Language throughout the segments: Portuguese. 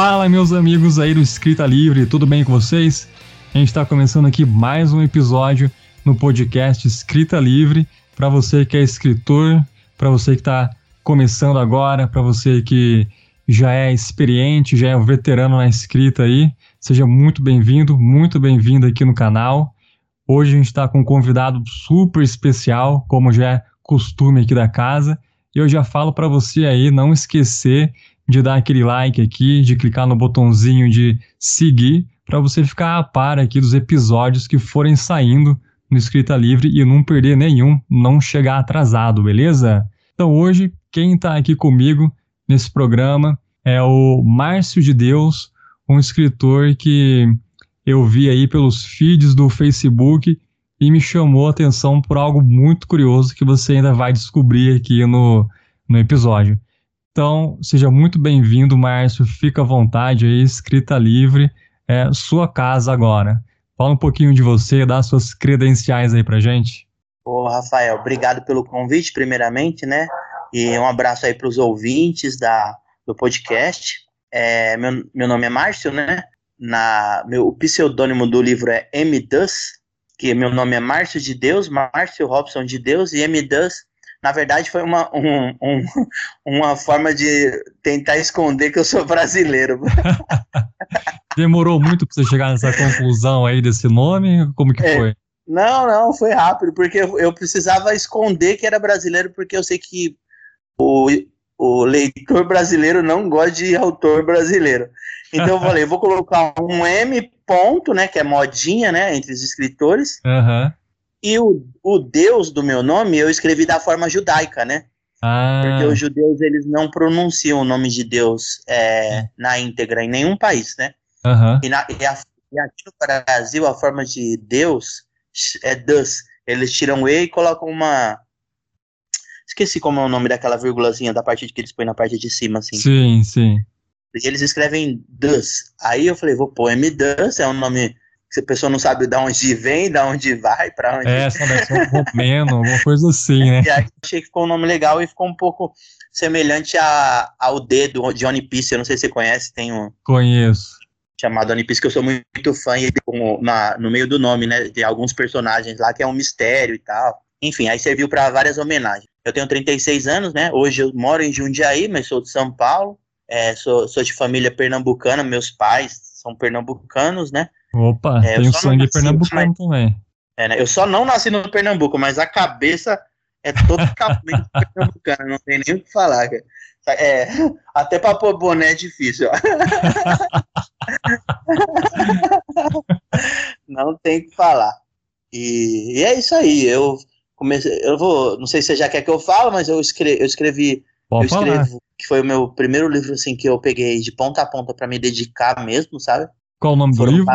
Fala, meus amigos aí do Escrita Livre, tudo bem com vocês? A gente está começando aqui mais um episódio no podcast Escrita Livre para você que é escritor, para você que está começando agora, para você que já é experiente, já é um veterano na escrita aí. Seja muito bem-vindo, muito bem-vindo aqui no canal. Hoje a gente está com um convidado super especial, como já é costume aqui da casa. E eu já falo para você aí não esquecer de dar aquele like aqui, de clicar no botãozinho de seguir, para você ficar a par aqui dos episódios que forem saindo no Escrita Livre e não perder nenhum, não chegar atrasado, beleza? Então hoje, quem está aqui comigo nesse programa é o Márcio de Deus, um escritor que eu vi aí pelos feeds do Facebook e me chamou a atenção por algo muito curioso que você ainda vai descobrir aqui no, no episódio. Então, seja muito bem-vindo, Márcio. Fica à vontade aí, escrita livre, é sua casa agora. Fala um pouquinho de você, dá suas credenciais aí pra gente. Ô, Rafael, obrigado pelo convite, primeiramente, né? E um abraço aí para os ouvintes da, do podcast. É, meu, meu nome é Márcio, né? Na, meu, o pseudônimo do livro é M. Dus, que meu nome é Márcio de Deus, Márcio Robson de Deus, e M. Dus, na verdade, foi uma, um, um, uma forma de tentar esconder que eu sou brasileiro. Demorou muito para você chegar nessa conclusão aí desse nome? Como que é, foi? Não, não, foi rápido, porque eu precisava esconder que era brasileiro, porque eu sei que o, o leitor brasileiro não gosta de autor brasileiro. Então eu falei, vou colocar um M ponto, né, que é modinha, né, entre os escritores. Uhum. E o, o Deus do meu nome eu escrevi da forma judaica, né? Ah. Porque os judeus eles não pronunciam o nome de Deus é, na íntegra em nenhum país, né? Uhum. E, na, e, a, e, aqui no Brasil a forma de Deus é Deus. Eles tiram o E e colocam uma. Esqueci como é o nome daquela vírgulazinha da parte que eles põem na parte de cima, assim. Sim, sim. E eles escrevem Dus. Aí eu falei, vou pôr M Dus, é um nome que a pessoa não sabe de onde vem, de onde vai, para onde. É, um romeno, alguma coisa assim, né? E aí achei que ficou um nome legal e ficou um pouco semelhante a, ao D do Johnny Peace, eu não sei se você conhece, tem um. Conheço. Chamado Johnny Peace, que eu sou muito fã, e na, no meio do nome, né? De alguns personagens lá, que é um mistério e tal. Enfim, aí serviu para várias homenagens. Eu tenho 36 anos, né? Hoje eu moro em Jundiaí, mas sou de São Paulo. É, sou, sou de família pernambucana, meus pais são pernambucanos, né? Opa, é, tem sangue pernambucano também. É, né? Eu só não nasci no Pernambuco, mas a cabeça é totalmente pernambucana, não tem nem o que falar. É, até para pôr boné é difícil. não tem o que falar. E, e, é isso aí. Eu comecei, eu vou, não sei se você já quer que eu fale, mas eu escrevi, eu escrevi, Pode eu escrevo, que foi o meu primeiro livro assim que eu peguei de ponta a ponta para me dedicar mesmo, sabe? Qual o nome do livro?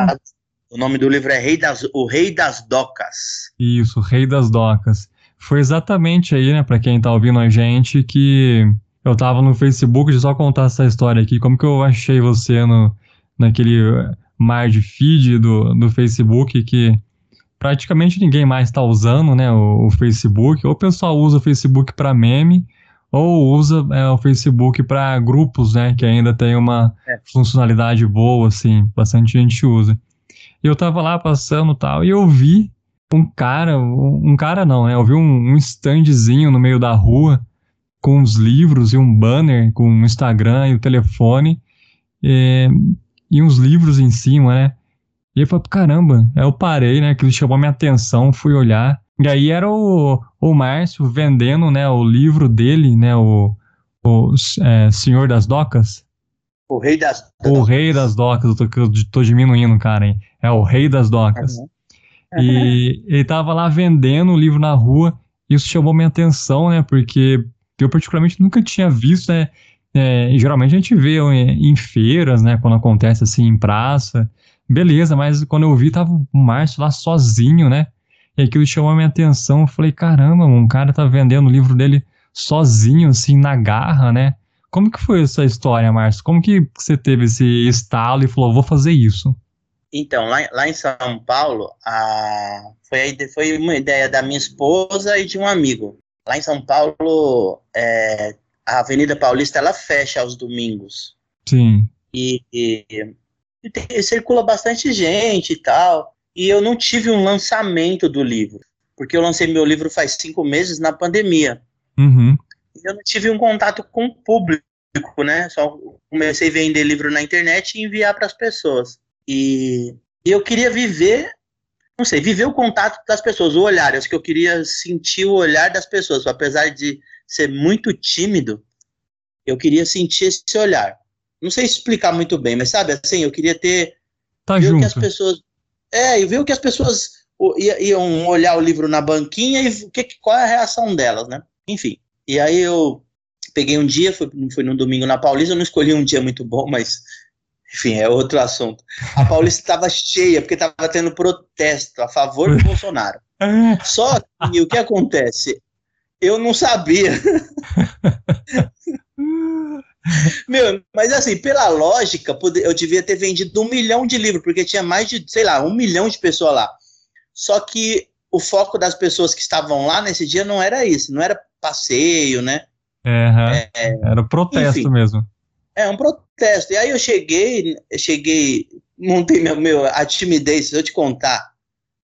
O nome do livro é Rei das, O Rei das Docas. Isso, Rei das Docas. Foi exatamente aí, né, para quem tá ouvindo a gente, que eu tava no Facebook, de só contar essa história aqui, como que eu achei você no, naquele mar de feed do, do Facebook, que praticamente ninguém mais está usando, né, o, o, Facebook, ou o pessoal usa o Facebook para meme, ou usa é, o Facebook para grupos, né, que ainda tem uma é. funcionalidade boa, assim, bastante gente usa. E eu tava lá passando tal, e eu vi um cara, um, cara não, né, eu vi um, um standzinho no meio da rua, com os livros e um banner com o Instagram e o telefone, e, e uns livros em cima, né, e eu falei, caramba, aí eu parei, né, que chamou minha atenção, fui olhar, e aí era o, o Márcio vendendo, né, o livro dele, né, o, o é, Senhor das Docas. O Rei das O Rei das Docas, eu tô, eu tô diminuindo, cara, hein? É o Rei das Docas. Uhum. E ele tava lá vendendo o livro na rua, isso chamou minha atenção, né, porque eu particularmente nunca tinha visto, né, é, geralmente a gente vê em feiras, né, quando acontece assim em praça, beleza, mas quando eu vi tava o Márcio lá sozinho, né, e aquilo chamou a minha atenção. Eu falei, caramba, um cara tá vendendo o livro dele sozinho, assim, na garra, né? Como que foi essa história, Márcio? Como que você teve esse estalo e falou, vou fazer isso? Então, lá, lá em São Paulo, a, foi, foi uma ideia da minha esposa e de um amigo. Lá em São Paulo, é, a Avenida Paulista, ela fecha aos domingos. Sim. E, e, e tem, circula bastante gente e tal. E eu não tive um lançamento do livro, porque eu lancei meu livro faz cinco meses na pandemia. Uhum. Eu não tive um contato com o público, né? Só comecei a vender livro na internet e enviar para as pessoas. E, eu queria viver não sei, viver o contato das pessoas, o olhar. Eu acho que eu queria sentir o olhar das pessoas, apesar de ser muito tímido, eu queria sentir esse olhar. Não sei explicar muito bem, mas sabe, assim, eu queria ter. Tá ver junto. que as pessoas. É, e o que as pessoas iam olhar o livro na banquinha e que, qual é a reação delas, né? Enfim. E aí eu peguei um dia, fui, fui no domingo na Paulista, eu não escolhi um dia muito bom, mas enfim, é outro assunto. A Paulista estava cheia porque estava tendo protesto a favor do Bolsonaro. Só que o que acontece? Eu não sabia. Meu, mas assim, pela lógica, eu devia ter vendido um milhão de livros, porque tinha mais de, sei lá, um milhão de pessoas lá. Só que o foco das pessoas que estavam lá nesse dia não era isso, não era passeio, né? É, é, era o protesto enfim, mesmo. É, um protesto. E aí eu cheguei, cheguei, montei meu, meu, a timidez, se eu te contar.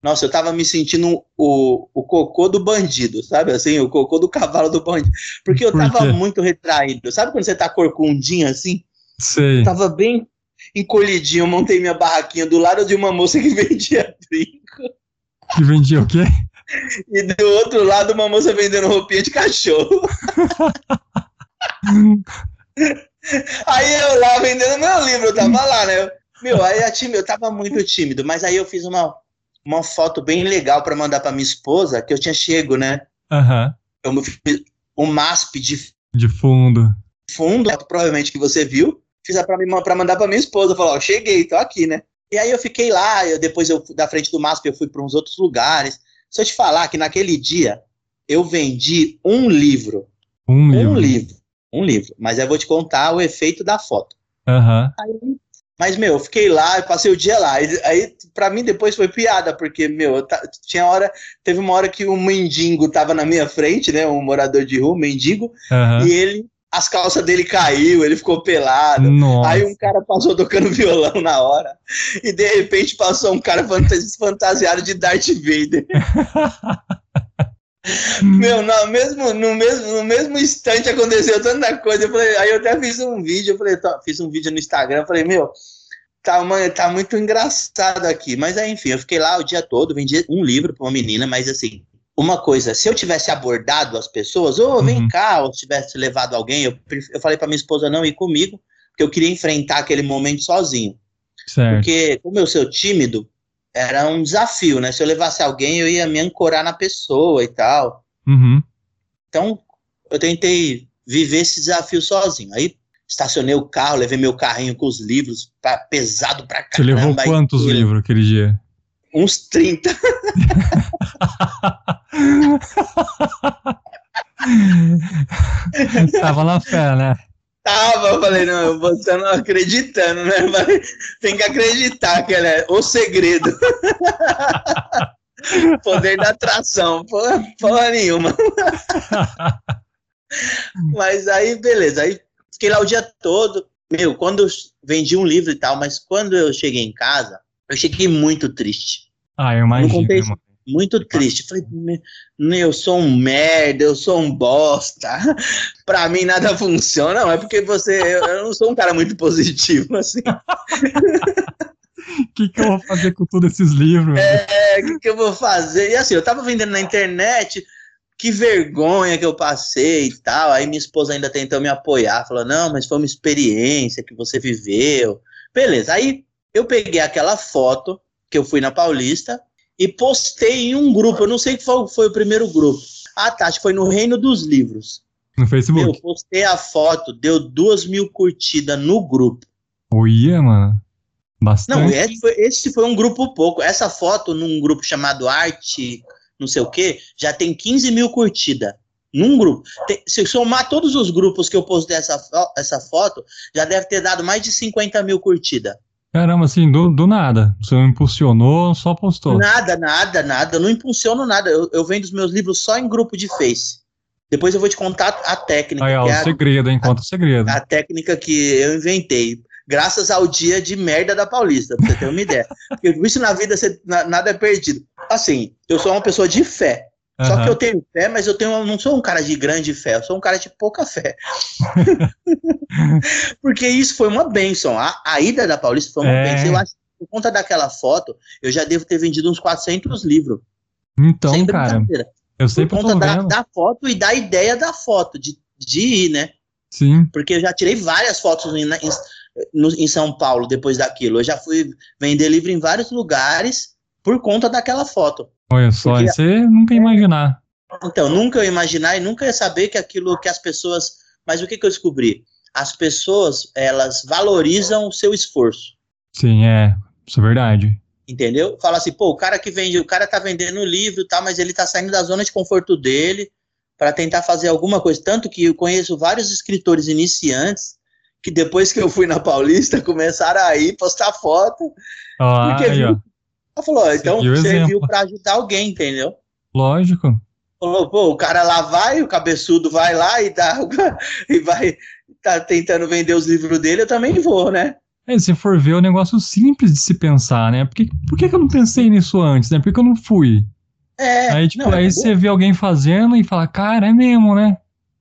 Nossa, eu tava me sentindo o, o cocô do bandido, sabe? Assim, o cocô do cavalo do bandido. Porque eu tava Por muito retraído. Sabe quando você tá corcundinho assim? Sei. Eu tava bem encolhidinho, eu montei minha barraquinha do lado de uma moça que vendia brinco. Que vendia o quê? E do outro lado, uma moça vendendo roupinha de cachorro. Aí eu lá vendendo meu livro, eu tava lá, né? Meu, aí time, eu tava muito tímido, mas aí eu fiz uma, uma foto bem legal para mandar para minha esposa, que eu tinha chego, né? Aham. Uhum. Eu fiz um MASP de, de fundo. Fundo, provavelmente que você viu. Fiz pra mandar pra minha esposa. Falou, ó, cheguei, tô aqui, né? E aí eu fiquei lá, eu, depois eu, da frente do MASP, eu fui para uns outros lugares. Se eu te falar que naquele dia eu vendi um livro. Um livro. Um livro um livro. Mas eu vou te contar o efeito da foto. Uhum. Mas, meu, eu fiquei lá, eu passei o dia lá. Aí, para mim, depois foi piada, porque, meu, tinha hora. Teve uma hora que um mendigo tava na minha frente, né? Um morador de rua, um mendigo, uhum. e ele. As calças dele caiu, ele ficou pelado. Nossa. Aí um cara passou tocando violão na hora. E de repente passou um cara fantasiado de Darth Vader. Meu, no mesmo, no, mesmo, no mesmo instante aconteceu tanta coisa. Eu falei, aí eu até fiz um vídeo, eu falei, tá, fiz um vídeo no Instagram, eu falei, meu, tá, uma, tá muito engraçado aqui. Mas aí, enfim, eu fiquei lá o dia todo, vendi um livro para uma menina, mas assim, uma coisa, se eu tivesse abordado as pessoas, ou oh, vem uhum. cá, ou tivesse levado alguém, eu, eu falei para minha esposa não ir comigo, porque eu queria enfrentar aquele momento sozinho. Certo. Porque, como eu sou tímido, era um desafio, né? Se eu levasse alguém, eu ia me ancorar na pessoa e tal. Uhum. Então, eu tentei viver esse desafio sozinho. Aí, estacionei o carro, levei meu carrinho com os livros, pra, pesado pra caramba. Você levou quantos aí, livros aquele dia? Uns 30. Tava na fé, né? Tava, eu falei, não, você não acreditando, né? Tem que acreditar que ela é o segredo. Poder da atração, porra, porra nenhuma. mas aí, beleza, aí fiquei lá o dia todo. Meu, quando eu vendi um livro e tal, mas quando eu cheguei em casa, eu cheguei muito triste. Ah, eu imagino. Não contei, muito triste. Falei, eu sou um merda, eu sou um bosta. pra mim nada funciona. Não, é porque você. Eu, eu não sou um cara muito positivo, assim. O que, que eu vou fazer com todos esses livros? É, o que, que eu vou fazer? E assim, eu tava vendendo na internet, que vergonha que eu passei e tal. Aí minha esposa ainda tentou me apoiar, falou: não, mas foi uma experiência que você viveu. Beleza, aí eu peguei aquela foto que eu fui na Paulista, e postei em um grupo. Eu não sei qual foi o primeiro grupo. Ah, tá. Acho que foi no Reino dos Livros. No Facebook? Eu postei a foto, deu duas mil curtidas no grupo. Oia, mano. Bastante. Não, esse foi, esse foi um grupo pouco. Essa foto, num grupo chamado Arte, não sei o que, já tem 15 mil curtidas. Num grupo. Tem, se somar todos os grupos que eu postei essa, essa foto, já deve ter dado mais de 50 mil curtidas. Caramba, assim, do, do nada. Você não impulsionou, só postou. Nada, nada, nada. Eu não impulsiono nada. Eu, eu vendo os meus livros só em grupo de Face. Depois eu vou te contar a técnica. Aí, ó, o é segredo, hein? Conta o segredo. A técnica que eu inventei. graças ao dia de merda da Paulista, pra você ter uma ideia. Porque isso na vida, você, na, nada é perdido. Assim, eu sou uma pessoa de fé. Uhum. Só que eu tenho fé, mas eu tenho, não sou um cara de grande fé, eu sou um cara de pouca fé. Porque isso foi uma benção. A, a ida da Paulista foi uma é. benção. Eu acho que por conta daquela foto, eu já devo ter vendido uns 400 livros. Então, cara, eu sempre por conta da, da, foto e da ideia da foto, de, de ir, né? Sim. Porque eu já tirei várias fotos em, em, no, em São Paulo depois daquilo. Eu já fui vender livro em vários lugares por conta daquela foto. Olha só, Porque, você nunca ia imaginar. Então, nunca ia imaginar e nunca ia saber que aquilo que as pessoas. Mas o que, que eu descobri? As pessoas, elas valorizam o seu esforço. Sim, é. Isso é verdade. Entendeu? Fala assim, pô, o cara que vende, o cara tá vendendo livro, tá, mas ele tá saindo da zona de conforto dele para tentar fazer alguma coisa. Tanto que eu conheço vários escritores iniciantes que depois que eu fui na Paulista começaram a ir postar foto. Ah, porque aí, viu, ela falou, então serviu para ajudar alguém, entendeu? Lógico. Falou, pô, o cara lá vai, o cabeçudo vai lá e dá e vai tá tentando vender os livros dele, eu também vou, né? É, se for ver, é um negócio simples de se pensar, né? Por que, por que, que eu não pensei nisso antes, né? Por que eu não fui? É, aí, tipo, não, aí é você vê alguém fazendo e fala, cara, é mesmo, né?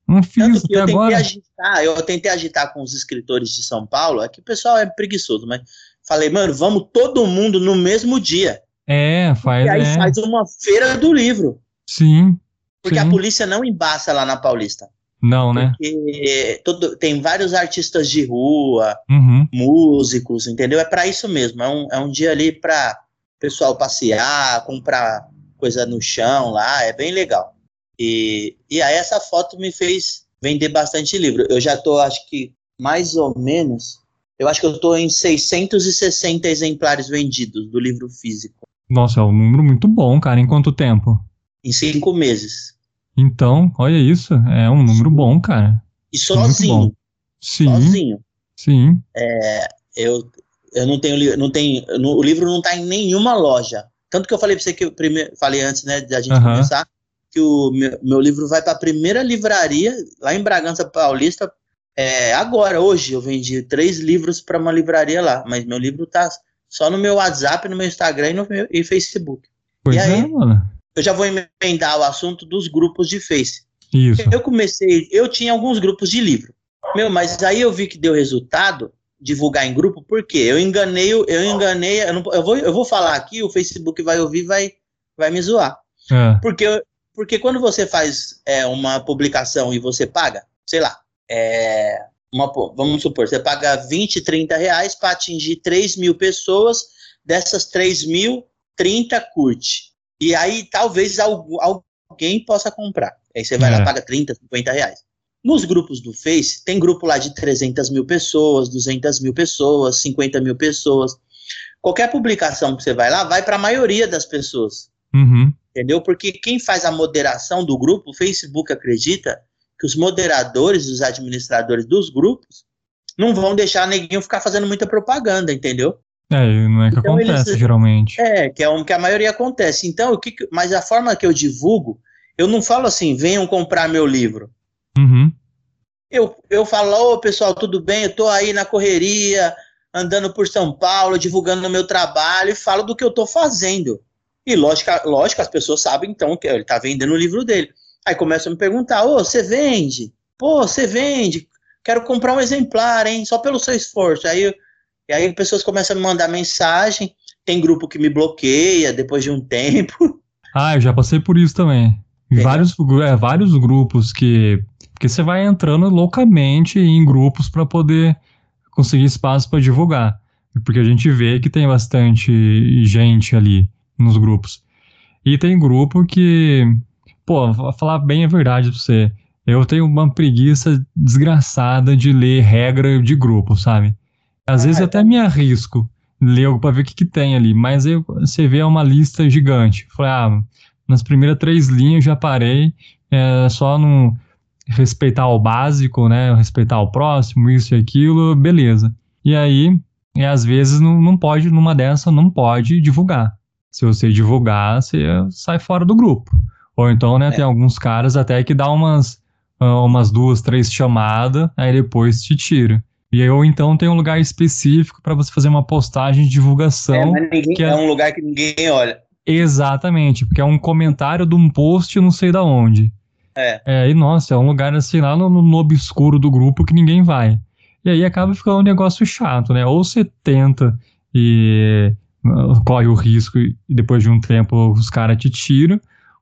Não fiz até eu agora. Agitar, eu tentei agitar com os escritores de São Paulo, é que o pessoal é preguiçoso, mas falei, mano, vamos todo mundo no mesmo dia. É, faz. E aí é. faz uma feira do livro. Sim. Porque sim. a polícia não embaça lá na Paulista. Não, né? Porque todo, tem vários artistas de rua, uhum. músicos, entendeu? É para isso mesmo. É um, é um dia ali para pessoal passear, comprar coisa no chão lá, é bem legal. E, e aí essa foto me fez vender bastante livro. Eu já tô, acho que, mais ou menos, eu acho que eu tô em 660 exemplares vendidos do livro físico. Nossa, é um número muito bom, cara. Em quanto tempo? Em cinco meses. Então, olha isso, é um número bom, cara. E sozinho. Sim. Sozinho. Sim. É, eu, eu não tenho, não tenho, no, o livro não está em nenhuma loja. Tanto que eu falei para você que eu primeiro, falei antes, né, da gente começar, que o meu, meu livro vai para a primeira livraria lá em Bragança Paulista. É, agora, hoje, eu vendi três livros para uma livraria lá, mas meu livro tá só no meu WhatsApp, no meu Instagram e no meu e Facebook. Pois e aí, é, mano eu já vou emendar o assunto dos grupos de Face. Isso. Eu comecei, eu tinha alguns grupos de livro. Meu, mas aí eu vi que deu resultado divulgar em grupo, porque eu enganei, eu enganei, eu, não, eu, vou, eu vou falar aqui, o Facebook vai ouvir, vai, vai me zoar. É. Porque, porque quando você faz é, uma publicação e você paga, sei lá, é, uma, vamos supor, você paga 20, 30 reais para atingir 3 mil pessoas, dessas 3 mil, 30 curte. E aí talvez alguém possa comprar. Aí você vai é. lá, paga 30, 50 reais. Nos grupos do Face, tem grupo lá de 300 mil pessoas, 200 mil pessoas, 50 mil pessoas. Qualquer publicação que você vai lá, vai para a maioria das pessoas. Uhum. Entendeu? Porque quem faz a moderação do grupo, o Facebook acredita que os moderadores, os administradores dos grupos, não vão deixar neguinho ficar fazendo muita propaganda, entendeu? É, não é que então, acontece eles, geralmente. É, que é o que a maioria acontece. Então, o que, mas a forma que eu divulgo, eu não falo assim, venham comprar meu livro. Uhum. Eu, eu falo, ô oh, pessoal, tudo bem? Eu tô aí na correria, andando por São Paulo, divulgando o meu trabalho e falo do que eu tô fazendo. E lógico, lógico, as pessoas sabem então que ele tá vendendo o livro dele. Aí começam a me perguntar: ô, você vende? Pô, você vende? Quero comprar um exemplar, hein? Só pelo seu esforço. Aí e aí pessoas começam a me mandar mensagem, tem grupo que me bloqueia depois de um tempo. Ah, eu já passei por isso também. Vários, é, vários grupos que. Porque você vai entrando loucamente em grupos para poder conseguir espaço para divulgar. Porque a gente vê que tem bastante gente ali nos grupos. E tem grupo que. Pô, vou falar bem a verdade pra você. Eu tenho uma preguiça desgraçada de ler regra de grupo, sabe? Às ah, vezes eu até me arrisco ler algo para ver o que, que tem ali, mas aí você vê uma lista gigante. Falei, ah, nas primeiras três linhas já parei, é só não respeitar o básico, né? Respeitar o próximo, isso e aquilo, beleza. E aí, e às vezes não, não pode, numa dessa, não pode divulgar. Se você divulgar, você sai fora do grupo. Ou então, né, é. tem alguns caras até que dá umas, ah, umas duas, três chamadas, aí depois te tira. E aí, ou então tem um lugar específico para você fazer uma postagem de divulgação. É, mas ninguém, que é... é um lugar que ninguém olha. Exatamente, porque é um comentário de um post não sei da onde. É. É, e nossa, é um lugar assim lá no, no obscuro do grupo que ninguém vai. E aí acaba ficando um negócio chato, né? Ou você tenta e uh, corre o risco e depois de um tempo os caras te tiram,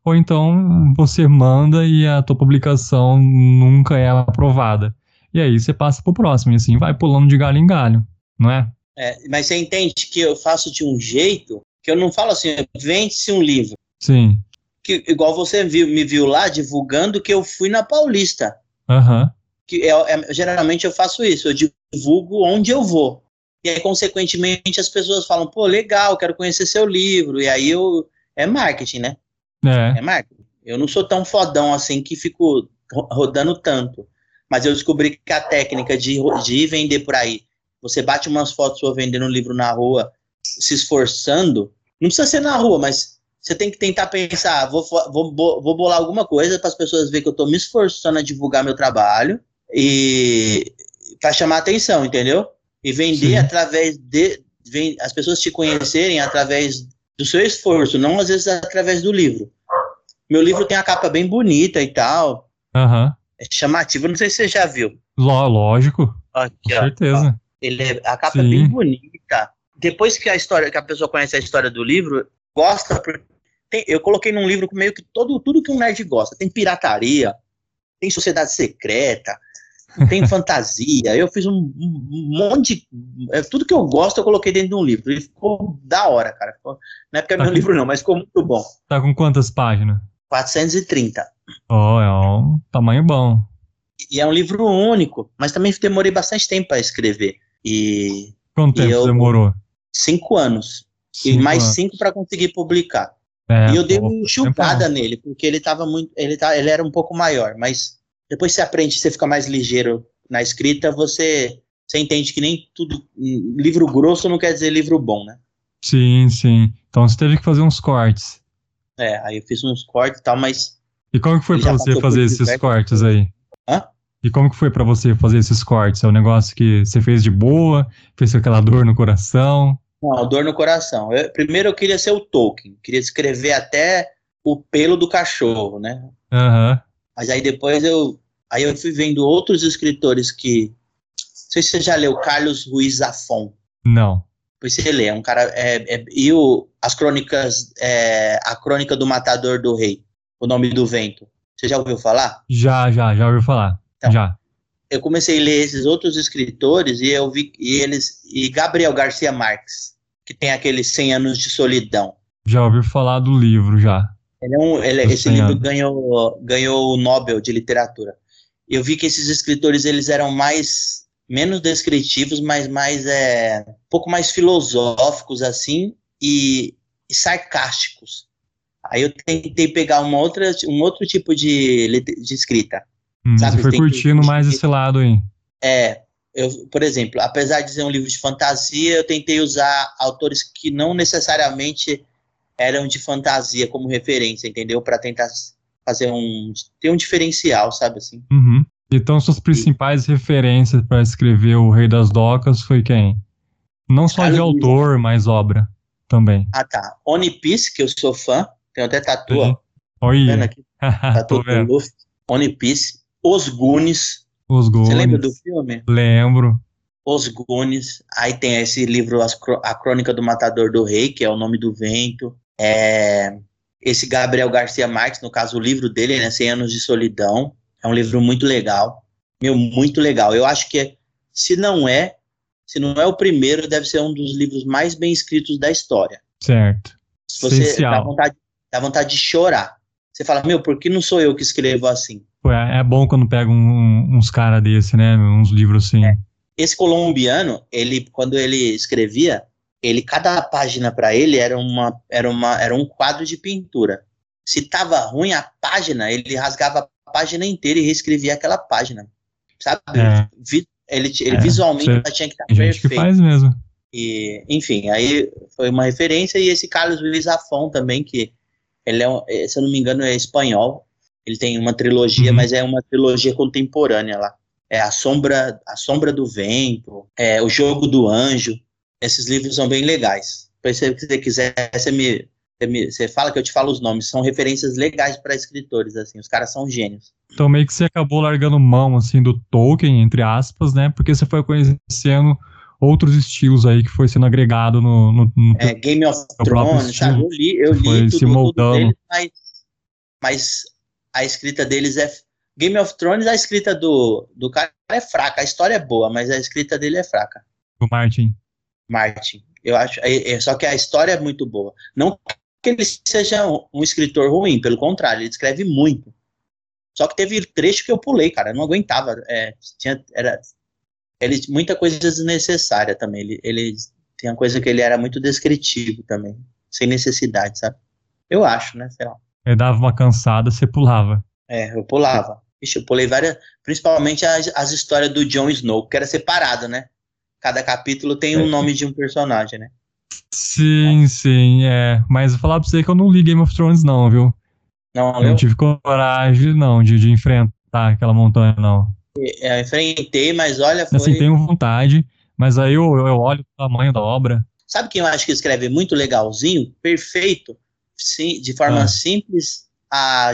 ou então você manda e a tua publicação nunca é aprovada. E aí você passa pro próximo, e assim vai pulando de galho em galho, não é? É, mas você entende que eu faço de um jeito que eu não falo assim, vende-se um livro. Sim. Que, igual você viu, me viu lá divulgando que eu fui na Paulista. Aham. Uhum. Que é, é, geralmente eu faço isso, eu divulgo onde eu vou. E aí, consequentemente, as pessoas falam, pô, legal, quero conhecer seu livro. E aí eu. É marketing, né? É. É. Eu não sou tão fodão assim que fico rodando tanto. Mas eu descobri que a técnica de, de vender por aí, você bate umas fotos sua vendendo um livro na rua, se esforçando, não precisa ser na rua, mas você tem que tentar pensar, ah, vou, vou, vou bolar alguma coisa para as pessoas verem que eu estou me esforçando a divulgar meu trabalho e para chamar atenção, entendeu? E vender Sim. através de as pessoas te conhecerem através do seu esforço, não às vezes através do livro. Meu livro tem a capa bem bonita e tal. Uhum. É chamativo, não sei se você já viu. Lógico. Aqui, com ó, certeza. Ó, ele é, a capa Sim. é bem bonita depois que a história, que a pessoa conhece a história do livro, gosta. Tem, eu coloquei num livro meio que todo, tudo que um nerd gosta. Tem pirataria, tem sociedade secreta, tem fantasia. Eu fiz um, monte de. É, tudo que eu gosto eu coloquei dentro de um livro. E ficou da hora, cara. Ficou, não é porque é tá meu com, livro, não, mas ficou muito bom. Tá com quantas páginas? 430. Oh, é um tamanho bom. E é um livro único, mas também demorei bastante tempo para escrever. E. Quanto tempo eu, demorou? cinco anos. Cinco e mais anos. cinco para conseguir publicar. É, e eu dei uma enxugada nele, porque ele tava muito. Ele, tá, ele era um pouco maior, mas depois você aprende, você fica mais ligeiro na escrita, você, você entende que nem tudo. Livro grosso não quer dizer livro bom, né? Sim, sim. Então você teve que fazer uns cortes. É, aí eu fiz uns cortes e tal, mas. E como que foi para você fazer esses cortes aí? Hã? E como que foi para você fazer esses cortes? É um negócio que você fez de boa? Fez com aquela dor no coração? Não, dor no coração. Eu, primeiro eu queria ser o Tolkien, queria escrever até o pelo do cachorro, né? Uhum. Mas aí depois eu, aí eu fui vendo outros escritores que, não sei se você já leu Carlos Ruiz Zafon. Não. Pois você lê, é um cara, é, é, e o, as crônicas, é, a crônica do Matador do Rei, o nome do vento. Você já ouviu falar? Já, já, já ouviu falar. Então, já. Eu comecei a ler esses outros escritores e eu vi e eles e Gabriel Garcia Marques, que tem aqueles 100 anos de solidão. Já ouvi falar do livro já. Ele é um, ele, esse livro ganhou ganhou o Nobel de literatura. Eu vi que esses escritores eles eram mais menos descritivos, mas mais é um pouco mais filosóficos assim e, e sarcásticos. Aí eu tentei pegar uma outra, um outro tipo de, de escrita. Hum, sabe? Você foi curtindo que, mais esse lado aí. É, eu, por exemplo, apesar de ser um livro de fantasia, eu tentei usar autores que não necessariamente eram de fantasia como referência, entendeu? Para tentar fazer um ter um diferencial, sabe assim. Uhum. Então, suas principais e... referências para escrever O Rei das Docas foi quem? Não só de autor, mas obra também. Ah, tá. One Piece, que eu sou fã, tenho até tatu, ó. Olha. Aqui? Tatu do Luffy. One Piece. Os Goonies. Os Goonies. Você lembra do filme? Lembro. Os Goonies. Aí tem esse livro, A Crônica do Matador do Rei, que é O Nome do Vento. É... Esse Gabriel Garcia Marques, no caso, o livro dele, né, 100 Anos de Solidão. É um livro muito legal. Meu, muito legal. Eu acho que, se não é, se não é o primeiro, deve ser um dos livros mais bem escritos da história. Certo. Você dá vontade, dá vontade de chorar. Você fala, meu, por que não sou eu que escrevo assim? é, é bom quando pega um, uns caras desse, né? Uns livros assim. É. Esse colombiano, ele, quando ele escrevia, ele cada página para ele era uma, era uma, era um quadro de pintura. Se tava ruim a página, ele rasgava a página inteira e reescrevia aquela página, sabe? É. Ele, ele é, visualmente ela tinha que estar tá perfeito. que faz mesmo. E, enfim, aí foi uma referência e esse Carlos Luiz Afon também que ele é, um, se eu não me engano, é espanhol. Ele tem uma trilogia, uhum. mas é uma trilogia contemporânea lá. é, a, Sombra, a Sombra do Vento, é, O Jogo do Anjo. Esses livros são bem legais. Se você quiser, você me, você me, você fala que eu te falo os nomes. São referências legais para escritores, assim. Os caras são gênios. Então meio que você acabou largando mão, assim, do Tolkien, entre aspas, né? Porque você foi conhecendo outros estilos aí que foi sendo agregado no, no, no é, Game of Thrones, sabe? Eu li, eu li tudo, tudo deles, mas, mas a escrita deles é Game of Thrones, a escrita do, do cara é fraca, a história é boa, mas a escrita dele é fraca. O Martin. Martin. Eu acho, é, é, só que a história é muito boa. Não que ele seja um, escritor ruim, pelo contrário, ele escreve muito. Só que teve trecho que eu pulei, cara, eu não aguentava. É, tinha, era, ele, muita coisa desnecessária também. Ele, ele tem uma coisa que ele era muito descritivo também, sem necessidade, sabe? Eu acho, né? Sei lá. Ele dava uma cansada, você pulava. É, eu pulava. Ixi, eu pulei várias, principalmente as, as histórias do Jon Snow, que era separado, né? Cada capítulo tem um é. nome de um personagem, né? Sim, sim, é. Mas vou falar pra você que eu não li Game of Thrones, não, viu? Não, eu não tive coragem, não, de, de enfrentar aquela montanha, não. Eu enfrentei, mas olha, foi... Assim, tenho vontade, mas aí eu, eu olho o tamanho da obra. Sabe quem eu acho que escreve muito legalzinho, perfeito, sim, de forma ah. simples? A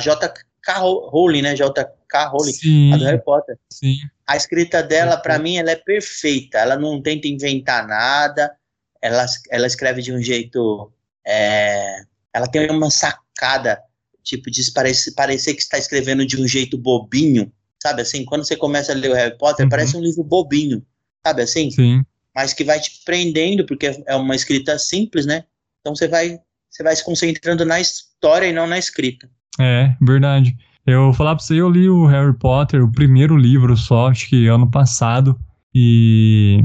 J.K. Rowling, né? J.K. Rowling, sim, a do Harry Potter. Sim. A escrita dela, para mim, ela é perfeita. Ela não tenta inventar nada. Ela, ela escreve de um jeito... É, ela tem uma sacada, tipo, de parecer, parecer que está escrevendo de um jeito bobinho, Sabe assim, quando você começa a ler o Harry Potter, uhum. parece um livro bobinho, sabe assim? Sim. Mas que vai te prendendo, porque é uma escrita simples, né? Então você vai, você vai se concentrando na história e não na escrita. É, verdade. Eu vou falar pra você, eu li o Harry Potter, o primeiro livro só, acho que ano passado, e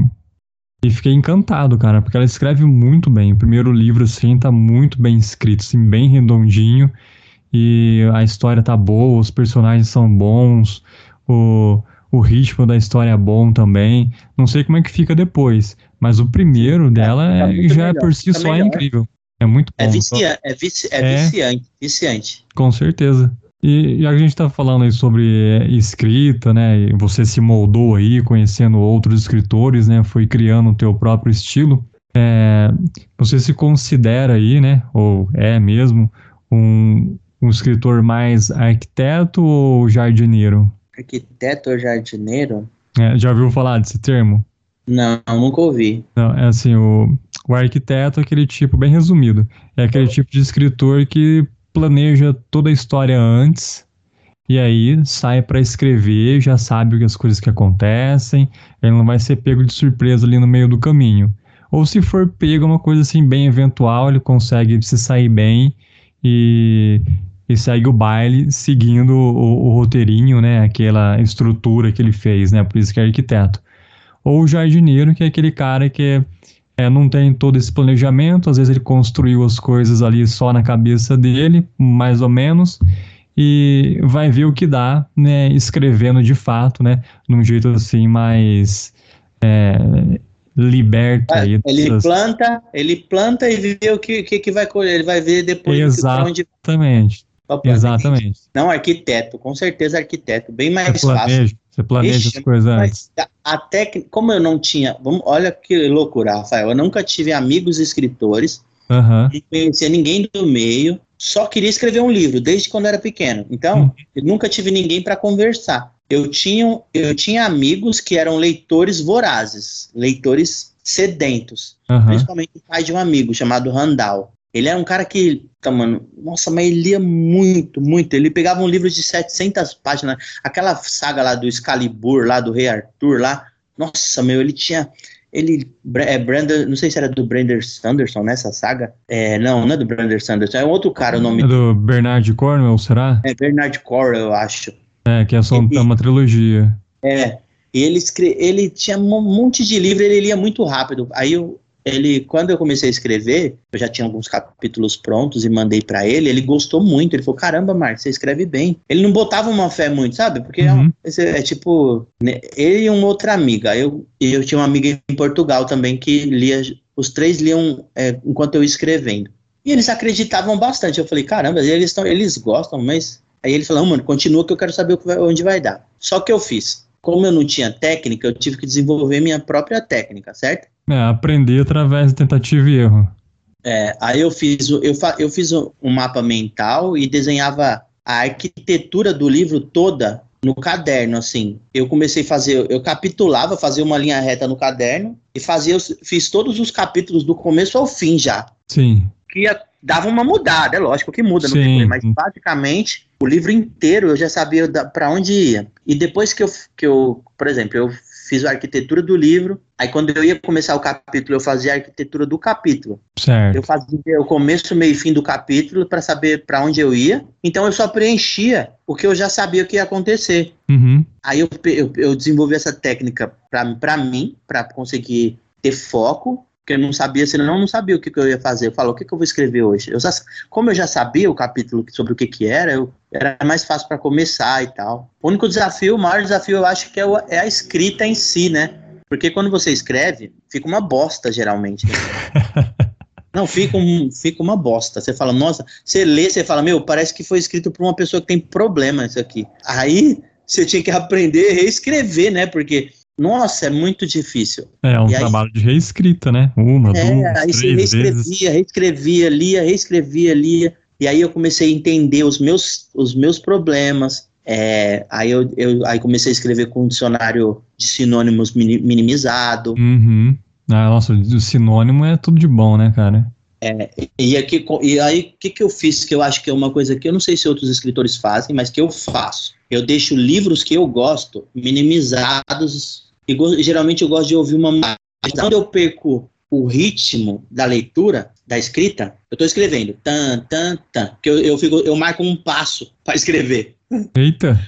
e fiquei encantado, cara, porque ela escreve muito bem. O primeiro livro, assim, tá muito bem escrito, assim, bem redondinho. E a história tá boa, os personagens são bons, o, o ritmo da história é bom também. Não sei como é que fica depois, mas o primeiro é, dela é, é já melhor, por si só é melhor. é incrível. É muito é bom. É, vicia, é, vici, é, é, viciante, viciante. Com certeza. E já que a gente está falando aí sobre escrita, né? E você se moldou aí, conhecendo outros escritores, né? Foi criando o teu próprio estilo. É, você se considera aí, né? Ou é mesmo um, um escritor mais arquiteto ou jardineiro? Arquiteto ou jardineiro? É, já ouviu falar desse termo? Não, nunca ouvi. Não, é assim, o, o arquiteto é aquele tipo, bem resumido, é aquele tipo de escritor que planeja toda a história antes e aí sai para escrever, já sabe as coisas que acontecem, ele não vai ser pego de surpresa ali no meio do caminho. Ou se for pego uma coisa assim bem eventual, ele consegue se sair bem e, e segue o baile seguindo o, o, roteirinho, né? Aquela estrutura que ele fez, né? Por isso que é arquiteto. Ou o jardineiro, que é aquele cara que é, não tem todo esse planejamento, às vezes ele construiu as coisas ali só na cabeça dele, mais ou menos, e vai ver o que dá, né? Escrevendo de fato, né? Num jeito assim mais é, liberta. Ah, ele essas... planta, ele planta e vê o que, que, que vai colher, ele vai ver depois Exatamente. onde Exatamente. Não, arquiteto, com certeza arquiteto, bem mais planeja, fácil. Você planeja Ixi, as coisas antes. Até que, como eu não tinha, vamos, olha que loucura, Rafael, eu nunca tive amigos escritores, uhum. não conhecia ninguém do meio, só queria escrever um livro desde quando era pequeno. Então, uhum. eu nunca tive ninguém para conversar. Eu tinha, eu tinha amigos que eram leitores vorazes, leitores sedentos, uhum. principalmente o pai de um amigo chamado Randall. Ele era um cara que, tá, mano, nossa, mas ele lia muito, muito. Ele pegava um livro de 700 páginas, aquela saga lá do Excalibur, lá do Rei Arthur, lá. Nossa, meu, ele tinha. Ele, é Brandon, não sei se era do Brander Sanderson nessa saga. É, não, não é do Brander Sanderson, é um outro cara o nome. É do Bernard Cornwell, será? É Bernard Cornwell, eu acho. É, que é só ele, uma trilogia. É, ele, ele tinha um monte de livro, ele lia muito rápido. Aí eu, ele, quando eu comecei a escrever, eu já tinha alguns capítulos prontos e mandei para ele, ele gostou muito, ele falou, caramba, Marcos, você escreve bem. Ele não botava uma fé muito, sabe? Porque é uhum. é, é, tipo, né, ele e uma outra amiga, eu, eu tinha uma amiga em Portugal também que lia, os três liam é, enquanto eu ia escrevendo. E eles acreditavam bastante, eu falei, caramba, eles, tão, eles gostam, mas... Aí ele falou, mano, continua que eu quero saber onde vai dar. Só que eu fiz. como eu não tinha técnica, eu tive que desenvolver minha própria técnica, certo? É, aprender através de tentativa e erro. É, aí eu fiz, eu, eu fiz um mapa mental e desenhava a arquitetura do livro toda no caderno, assim. Eu comecei a fazer, eu capitulava, fazia uma linha reta no caderno e fazia, fiz todos os capítulos do começo ao fim já. Sim. Que dava uma mudada, é lógico que muda, Sim. mas basicamente o livro inteiro eu já sabia para onde ia. E depois que eu, que eu, por exemplo, eu fiz a arquitetura do livro. Aí quando eu ia começar o capítulo, eu fazia a arquitetura do capítulo. Certo. Eu fazia o começo, meio e fim do capítulo para saber para onde eu ia. Então eu só preenchia o que eu já sabia que ia acontecer. Uhum. Aí eu, eu, eu desenvolvi essa técnica para mim, para conseguir ter foco porque eu não sabia, senão eu não sabia o que, que eu ia fazer. Eu falo, o que, que eu vou escrever hoje? Eu já, como eu já sabia o capítulo sobre o que, que era, eu, era mais fácil para começar e tal. O único desafio, o maior desafio, eu acho que é, o, é a escrita em si, né? Porque quando você escreve, fica uma bosta, geralmente. Não, fica, um, fica uma bosta. Você fala, nossa, você lê, você fala, meu, parece que foi escrito por uma pessoa que tem problema isso aqui. Aí você tinha que aprender a reescrever, né? Porque nossa, é muito difícil. É um e trabalho aí, de reescrita, né? Uma, é, duas, aí três reescrevia, vezes. reescrevia, lia, reescrevia, lia. E aí eu comecei a entender os meus, os meus problemas. É, aí eu, eu aí comecei a escrever com um dicionário de sinônimos minimizado. Uhum. Ah, nossa, o sinônimo é tudo de bom, né, cara? É, e, aqui, e aí, o que, que eu fiz que eu acho que é uma coisa que eu não sei se outros escritores fazem, mas que eu faço. Eu deixo livros que eu gosto minimizados e geralmente eu gosto de ouvir uma. Quando eu perco o ritmo da leitura, da escrita, eu estou escrevendo. Tan, tan, tan. Que eu, eu, fico, eu marco um passo para escrever. Eita!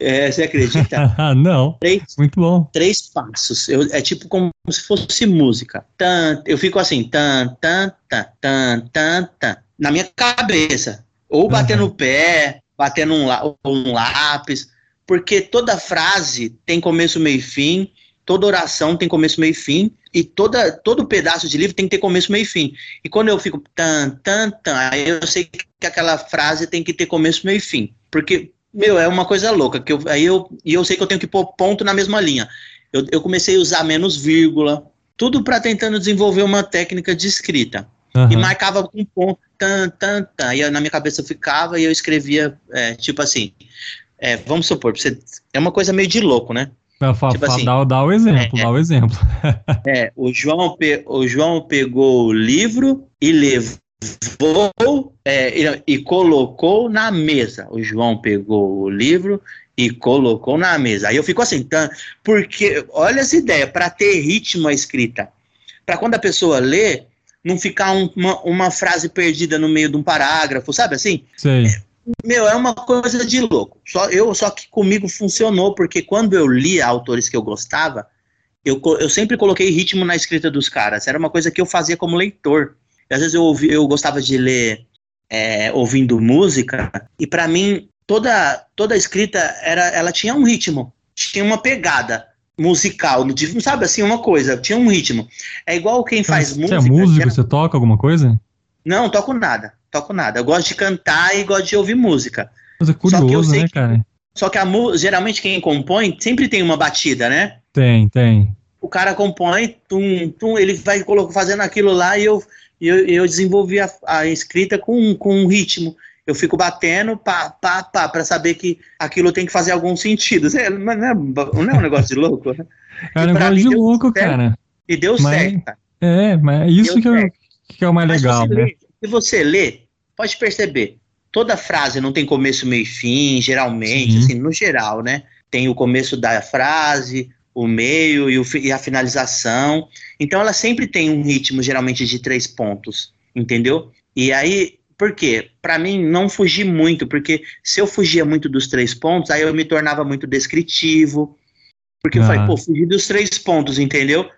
É, você acredita? Não. Três, Muito bom. Três passos. Eu, é tipo como se fosse música. Tan, eu fico assim, tan, tan, tan, tan, tan, tan, na minha cabeça. Ou batendo uhum. no pé, batendo um, um lápis porque toda frase tem começo, meio e fim, toda oração tem começo, meio e fim, e toda, todo pedaço de livro tem que ter começo, meio e fim. E quando eu fico tan, tan, tan, aí eu sei que aquela frase tem que ter começo, meio e fim. Porque, meu, é uma coisa louca, que eu, aí eu, e eu sei que eu tenho que pôr ponto na mesma linha. Eu, eu comecei a usar menos vírgula, tudo para tentando desenvolver uma técnica de escrita. Uhum. E marcava com ponto, tan, tan, tan. E na minha cabeça eu ficava e eu escrevia, é, tipo assim, é, vamos supor, você, é uma coisa meio de louco, né? Fa, tipo assim, dá, dá o exemplo, é, dá o exemplo. é, o João, pe, o João pegou o livro e levou é, e, e, colocou na mesa. O João pegou o livro e colocou na mesa. Aí eu fico assim, tá, porque olha essa ideia, para ter ritmo a escrita, para quando a pessoa lê, não ficar um, uma, uma frase perdida no meio de um parágrafo, sabe assim? Sim. É, meu, é uma coisa de louco. Só, eu, só que comigo funcionou, porque quando eu li autores que eu gostava, eu, eu sempre coloquei ritmo na escrita dos caras. Era uma coisa que eu fazia como leitor. E às vezes eu, ouvi, eu gostava de ler é, ouvindo música, e para mim, toda, toda escrita, era, ela tinha um ritmo, tinha uma pegada musical, sabe assim, uma coisa, tinha um ritmo. É igual quem faz você música. Você é músico, você toca alguma coisa? Não, toco nada toco nada. Eu gosto de cantar e gosto de ouvir música. Mas é curioso, né, que, cara? Só que a, geralmente quem compõe sempre tem uma batida, né? Tem, tem. O cara compõe, tum, tum, ele vai fazendo aquilo lá e eu, eu, eu desenvolvi a, a escrita com, com um ritmo. Eu fico batendo, pá, pá, pá, pra saber que aquilo tem que fazer algum sentido. Mas não é, não é um negócio de louco? Né? É um negócio de louco, certo, cara. E deu mas, certo. É, mas é isso que, eu, que, é o mais mas legal, né? Se você lê, pode perceber, toda frase não tem começo, meio e fim, geralmente, Sim. assim, no geral, né? Tem o começo da frase, o meio e, o, e, a finalização. Então ela sempre tem um ritmo, geralmente, de três pontos, entendeu? E aí, por quê? Para mim, não fugir muito, porque se eu fugia muito dos três pontos, aí eu me tornava muito descritivo. Porque ah. eu falei, pô, fugir dos três pontos, entendeu?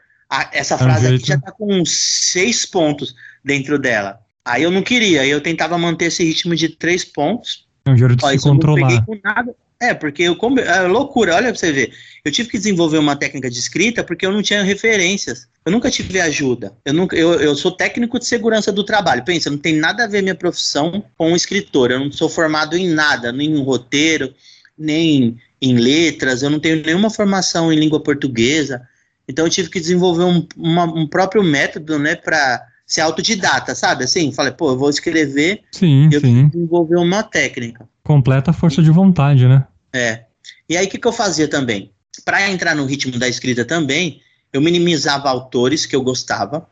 Essa frase aqui já tá com seis pontos dentro dela. Aí eu não queria, eu tentava manter esse ritmo de três pontos. É um jeito de se controlar. Eu não peguei com nada. É, porque eu é loucura, olha pra você ver. Eu tive que desenvolver uma técnica de escrita porque eu não tinha referências. Eu nunca tive ajuda. Eu, nunca, eu, eu sou técnico de segurança do trabalho. Pensa, não tem nada a ver minha profissão com um escritor. Eu não sou formado em nada, nenhum roteiro. nem em letras, eu não tenho nenhuma formação em língua portuguesa. Então eu tive que desenvolver um, uma, um próprio método, né, para ser autodidata, sabe? Assim, falei, pô, eu vou escrever sim, e eu sim. desenvolver uma técnica. Completa força de vontade, né? É. E aí o que, que eu fazia também? Para entrar no ritmo da escrita também, eu minimizava autores que eu gostava.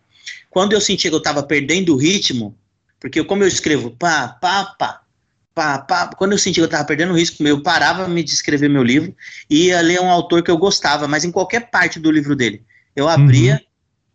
Quando eu sentia que eu estava perdendo o ritmo, porque como eu escrevo pá, pá, pá, pá, pá, quando eu sentia que eu estava perdendo o risco, eu parava de escrever meu livro e ia ler um autor que eu gostava, mas em qualquer parte do livro dele. Eu abria uhum.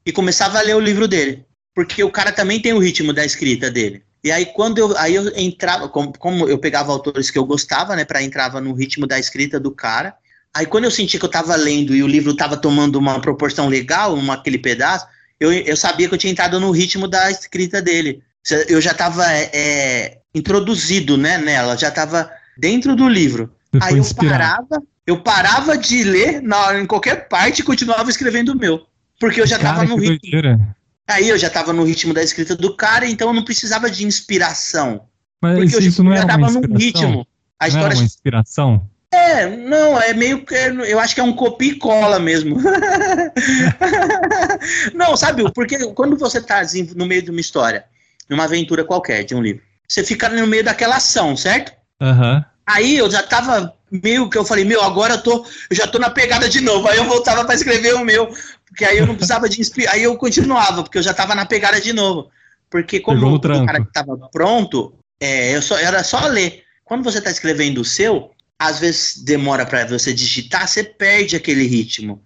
e começava a ler o livro dele, porque o cara também tem o ritmo da escrita dele. E aí quando eu, aí eu entrava, como, como eu pegava autores que eu gostava, né, para entrava no ritmo da escrita do cara. Aí quando eu sentia que eu estava lendo e o livro estava tomando uma proporção legal, uma, aquele pedaço, eu, eu sabia que eu tinha entrado no ritmo da escrita dele. Eu já estava é, é, introduzido né, nela, já estava dentro do livro. Você Aí eu inspirado. parava, eu parava de ler na, em qualquer parte e continuava escrevendo o meu. Porque eu já estava no ritmo. Doideira. Aí eu já estava no ritmo da escrita do cara, então eu não precisava de inspiração. Mas porque isso, eu isso não uma inspiração? no ritmo. A não história... era uma inspiração? É, não, é meio que. Eu acho que é um copia e cola mesmo. não, sabe, porque quando você tá assim, no meio de uma história, numa aventura qualquer, de um livro, você fica no meio daquela ação, certo? Uhum. Aí eu já tava meio que eu falei, meu, agora eu tô, eu já tô na pegada de novo. Aí eu voltava para escrever o meu, porque aí eu não precisava de inspirar, aí eu continuava, porque eu já tava na pegada de novo. Porque como o, o cara que tava pronto, é, eu só, era só ler. Quando você tá escrevendo o seu, às vezes demora para você digitar, você perde aquele ritmo.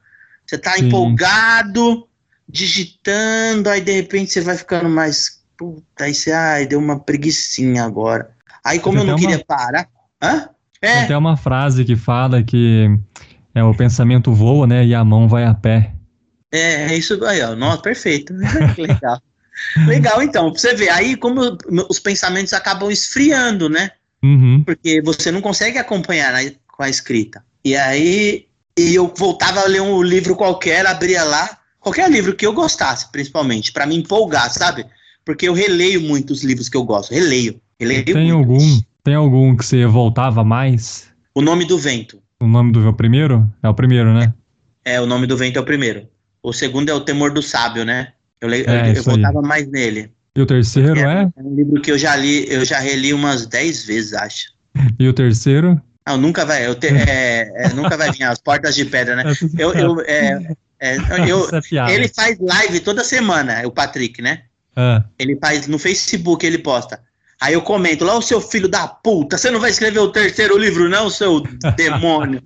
Você tá Sim. empolgado, digitando, aí de repente você vai ficando mais. Puta, aí você, ai, deu uma preguiçinha agora. Aí, como eu não queria uma... parar. Hã? É. Tem uma frase que fala que é, o pensamento voa, né? E a mão vai a pé. É, é isso aí, ó. Nossa, perfeito. Legal. Legal, então. Pra você ver, aí como os pensamentos acabam esfriando, né? Uhum. Porque você não consegue acompanhar né, com a escrita. E aí e eu voltava a ler um livro qualquer, abria lá, qualquer livro que eu gostasse, principalmente, para me empolgar, sabe? Porque eu releio muitos livros que eu gosto, releio. releio tem algum, tem algum que você voltava mais? O Nome do Vento. O nome do o primeiro? É o primeiro, né? É, o Nome do Vento é o primeiro. O segundo é O Temor do Sábio, né? Eu, é, eu, eu voltava aí. mais nele. E o terceiro é, é? Um livro que eu já li, eu já reli umas 10 vezes, acho. E o terceiro? Não, nunca vai. Eu te, é, é, nunca vai vir as portas de pedra, né? É eu, eu, é, eu ele faz live toda semana, o Patrick, né? Ah. Ele faz no Facebook, ele posta. Aí eu comento lá, o seu filho da puta, você não vai escrever o terceiro livro, não, seu demônio?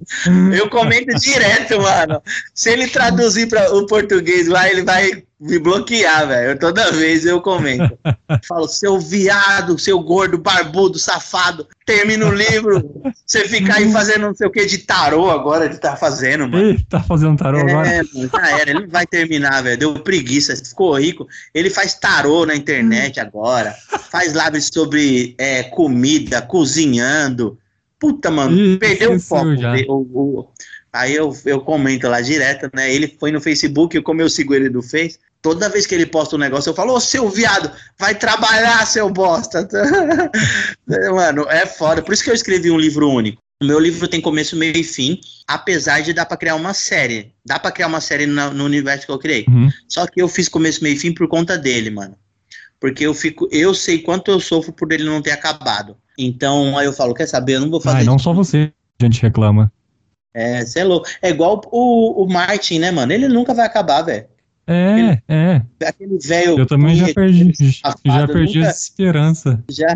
eu comento direto, mano. Se ele traduzir para o português lá, ele vai me bloquear, velho. Toda vez eu comento. Falo, seu viado, seu gordo, barbudo, safado. Termina o livro. Você fica aí fazendo não sei o que de tarô agora, ele tá fazendo, mano. Ih, tá fazendo tarô é, agora? Já era, ele vai terminar, velho. Deu preguiça, ficou rico. Ele faz tarô na internet agora. Faz lives sobre é, comida, cozinhando. Puta, mano, Ih, perdeu o foco. O, o, aí eu, eu comento lá direto, né? Ele foi no Facebook, como eu sigo ele do Face, Toda vez que ele posta um negócio, eu falo, ô seu viado, vai trabalhar, seu bosta. Mano, é foda. Por isso que eu escrevi um livro único. O meu livro tem começo, meio e fim, apesar de dar para criar uma série. Dá para criar uma série no, no, universo que eu criei. Uhum. Só que eu fiz começo, meio e fim por conta dele, mano. Porque eu fico, eu sei quanto eu sofro por ele não ter acabado. Então, aí eu falo, quer saber, eu não vou fazer. Ah, não só você, a gente reclama. É, você é louco. É igual o, o Martin, né, mano? Ele nunca vai acabar, velho. É, é. Aquele velho. Eu também já perdi, já perdi nunca, essa esperança. Já,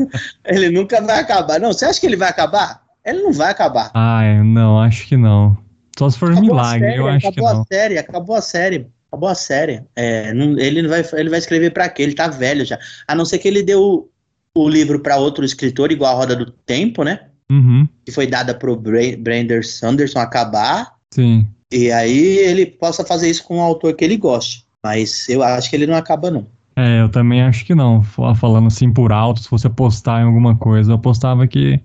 ele nunca vai acabar. Não, você acha que ele vai acabar? Ele não vai acabar. Ah, não, acho que não. Só se for milagre, série, eu acho que não. Acabou a série, acabou a série. Acabou a série. É, não, ele, não vai, ele vai escrever para quê? Ele tá velho já. A não ser que ele deu o, o livro para outro escritor, igual a Roda do Tempo, né? Uhum. Que foi dada pro Brander Sanderson acabar. Sim. E aí ele possa fazer isso com um autor que ele goste. Mas eu acho que ele não acaba, não. É, eu também acho que não. Falando assim por alto, se você postar em alguma coisa, eu postava que,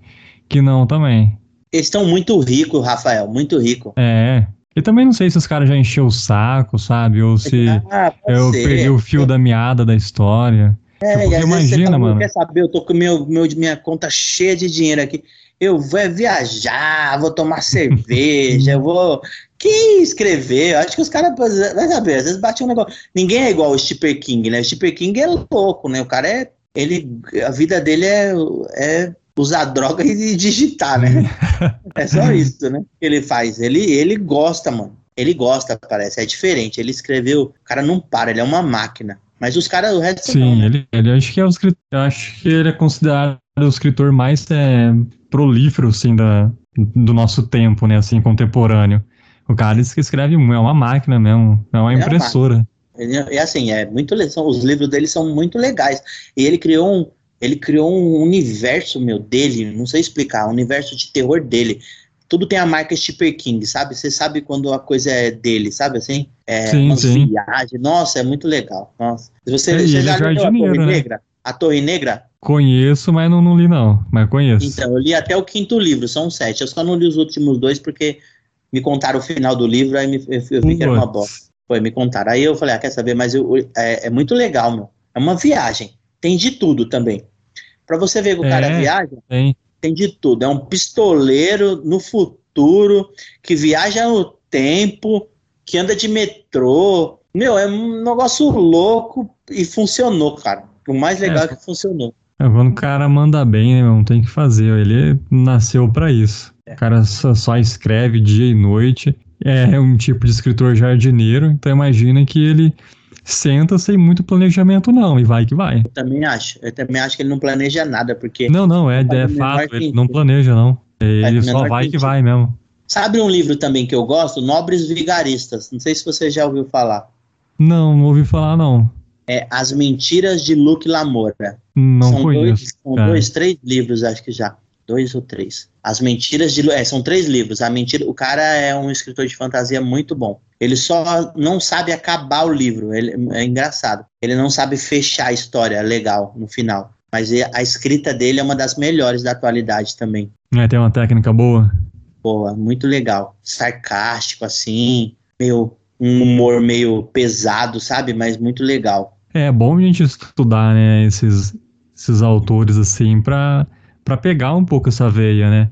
que não também. Eles estão muito ricos, Rafael, muito rico. É. E também não sei se os caras já encheu o saco, sabe? Ou se ah, eu ser. perdi o fio da meada da história. É, tipo, e imagina, fala, mano. Quer saber? Eu tô com meu, meu, minha conta cheia de dinheiro aqui. Eu vou viajar, vou tomar cerveja, eu vou. Que escrever? Eu acho que os caras, vai saber, às vezes bate um negócio. Ninguém é igual o Stephen King, né? O Stephen King é louco, né? O cara é. Ele, a vida dele é, é usar droga e digitar, né? é só isso, né? Que ele faz. Ele, ele gosta, mano. Ele gosta, parece. É diferente. Ele escreveu. O cara não para, ele é uma máquina. Mas os caras, o resto Sim, não. Né? ele, ele acho que é o escritor. Acho que ele é considerado o escritor mais é, prolífero, assim, da, do nosso tempo, né? Assim, contemporâneo. O cara que escreve é uma máquina mesmo, é uma é impressora. É assim, é muito são, os livros dele são muito legais. E ele criou um, ele criou um universo meu dele, não sei explicar, um universo de terror dele. Tudo tem a marca Stephen King, sabe? Você sabe quando a coisa é dele, sabe assim? É sim, uma sim. viagem. Nossa, é muito legal. Nossa. Você, é, você já é leu a Torre né? Negra? A Torre Negra? Conheço, mas não, não li não, mas conheço. Então, eu li até o quinto livro, são sete. Eu só não li os últimos dois porque me contaram o final do livro, aí me, eu, eu vi que era uma bosta. Foi, me contaram. Aí eu falei, ah, quer saber, mas eu, é, é muito legal, meu. É uma viagem. Tem de tudo também. Para você ver que o é, cara viaja, tem. tem de tudo. É um pistoleiro no futuro, que viaja no tempo, que anda de metrô. Meu, é um negócio louco e funcionou, cara. O mais legal é, é que funcionou. É, quando o cara manda bem, né, não tem que fazer. Ele nasceu para isso. É. O cara só, só, escreve dia e noite. É um tipo de escritor jardineiro, então imagina que ele senta sem muito planejamento, não, e vai que vai. Eu também acho. Eu também acho que ele não planeja nada, porque. Não, não, é, é fato, ele não planeja, não. Ele só vai que vai mesmo. Sabe um livro também que eu gosto? Nobres Vigaristas. Não sei se você já ouviu falar. Não, não ouvi falar, não. É As Mentiras de Luke Lamora. Não são conheço. Dois, são dois, três livros, acho que já. Dois ou três. As Mentiras de é, são três livros. A mentira, o cara é um escritor de fantasia muito bom. Ele só não sabe acabar o livro. Ele, é engraçado. Ele não sabe fechar a história legal no final. Mas a escrita dele é uma das melhores da atualidade também. É, tem uma técnica boa. Boa, muito legal. Sarcástico, assim, meio um humor meio pesado, sabe? Mas muito legal. É bom a gente estudar, né, esses, esses autores, assim, pra para pegar um pouco essa veia, né?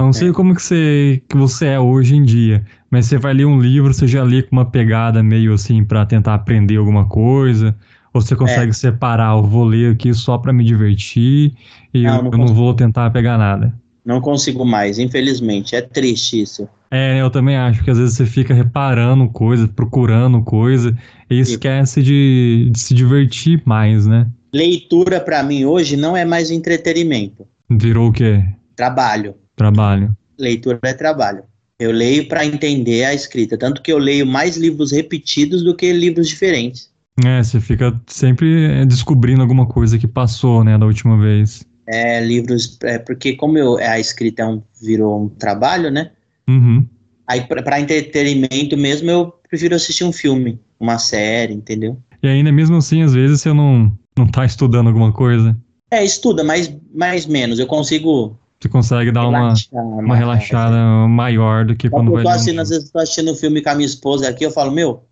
Não sei é. como que você, que você é hoje em dia, mas você vai ler um livro, você já lê com uma pegada meio assim para tentar aprender alguma coisa, ou você consegue é. separar, eu vou ler aqui só para me divertir e não, eu, não, eu não vou tentar pegar nada. Não consigo mais, infelizmente. É triste isso. É, eu também acho que às vezes você fica reparando coisa, procurando coisa e esquece de, de se divertir mais, né? Leitura para mim hoje não é mais entretenimento. Virou o quê? Trabalho. Trabalho. Leitura é trabalho. Eu leio para entender a escrita, tanto que eu leio mais livros repetidos do que livros diferentes. É, você fica sempre é, descobrindo alguma coisa que passou, né, da última vez. É, livros, é, porque como eu, a escrita é um, virou um trabalho, né? Uhum. Aí, para entretenimento mesmo, eu prefiro assistir um filme, uma série, entendeu? E ainda mesmo assim, às vezes, você não, não tá estudando alguma coisa. É, estuda, mas mais menos. Eu consigo. Você consegue dar uma, uma relaxada maior do que quando, quando vai. Eu assistindo, um... Às vezes estou assistindo um filme com a minha esposa aqui, eu falo, meu,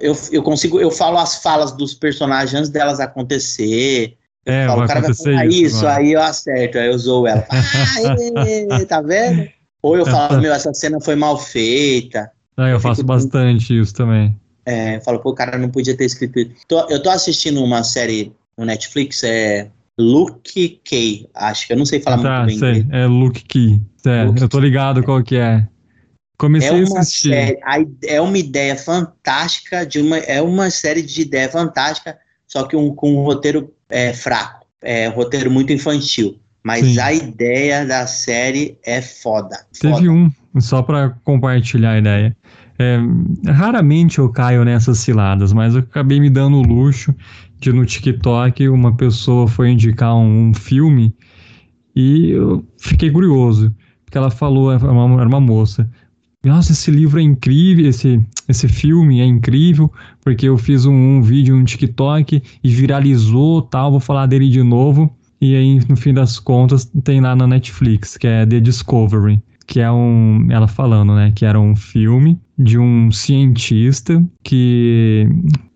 eu, eu consigo, eu falo as falas dos personagens antes delas acontecer. Eu é, falo, o cara vai falar isso, isso aí eu acerto, aí eu zoo ela. Ah, tá vendo? Ou eu falo, meu, essa cena foi mal feita. É, eu, eu faço bastante isso também. É, eu falo, pô, o cara não podia ter escrito isso. Tô, eu tô assistindo uma série no Netflix, é Luke Key, acho que eu não sei falar tá, muito bem. Sei. É Luke Key. É, Luke eu tô ligado qual que é. Comecei é a assistir. Série, é uma ideia fantástica, de uma, é uma série de ideia fantástica, só que um, com um roteiro é, fraco. É um roteiro muito infantil. Mas Sim. a ideia da série é foda. Teve foda. um, só para compartilhar a ideia. É, raramente eu caio nessas ciladas, mas eu acabei me dando o luxo de no TikTok uma pessoa foi indicar um, um filme e eu fiquei curioso, porque ela falou, era uma, era uma moça, nossa, esse livro é incrível, esse, esse filme é incrível, porque eu fiz um, um, vídeo no TikTok e viralizou tal, vou falar dele de novo. E aí, no fim das contas, tem lá na Netflix, que é The Discovery que é um, ela falando, né, que era um filme de um cientista que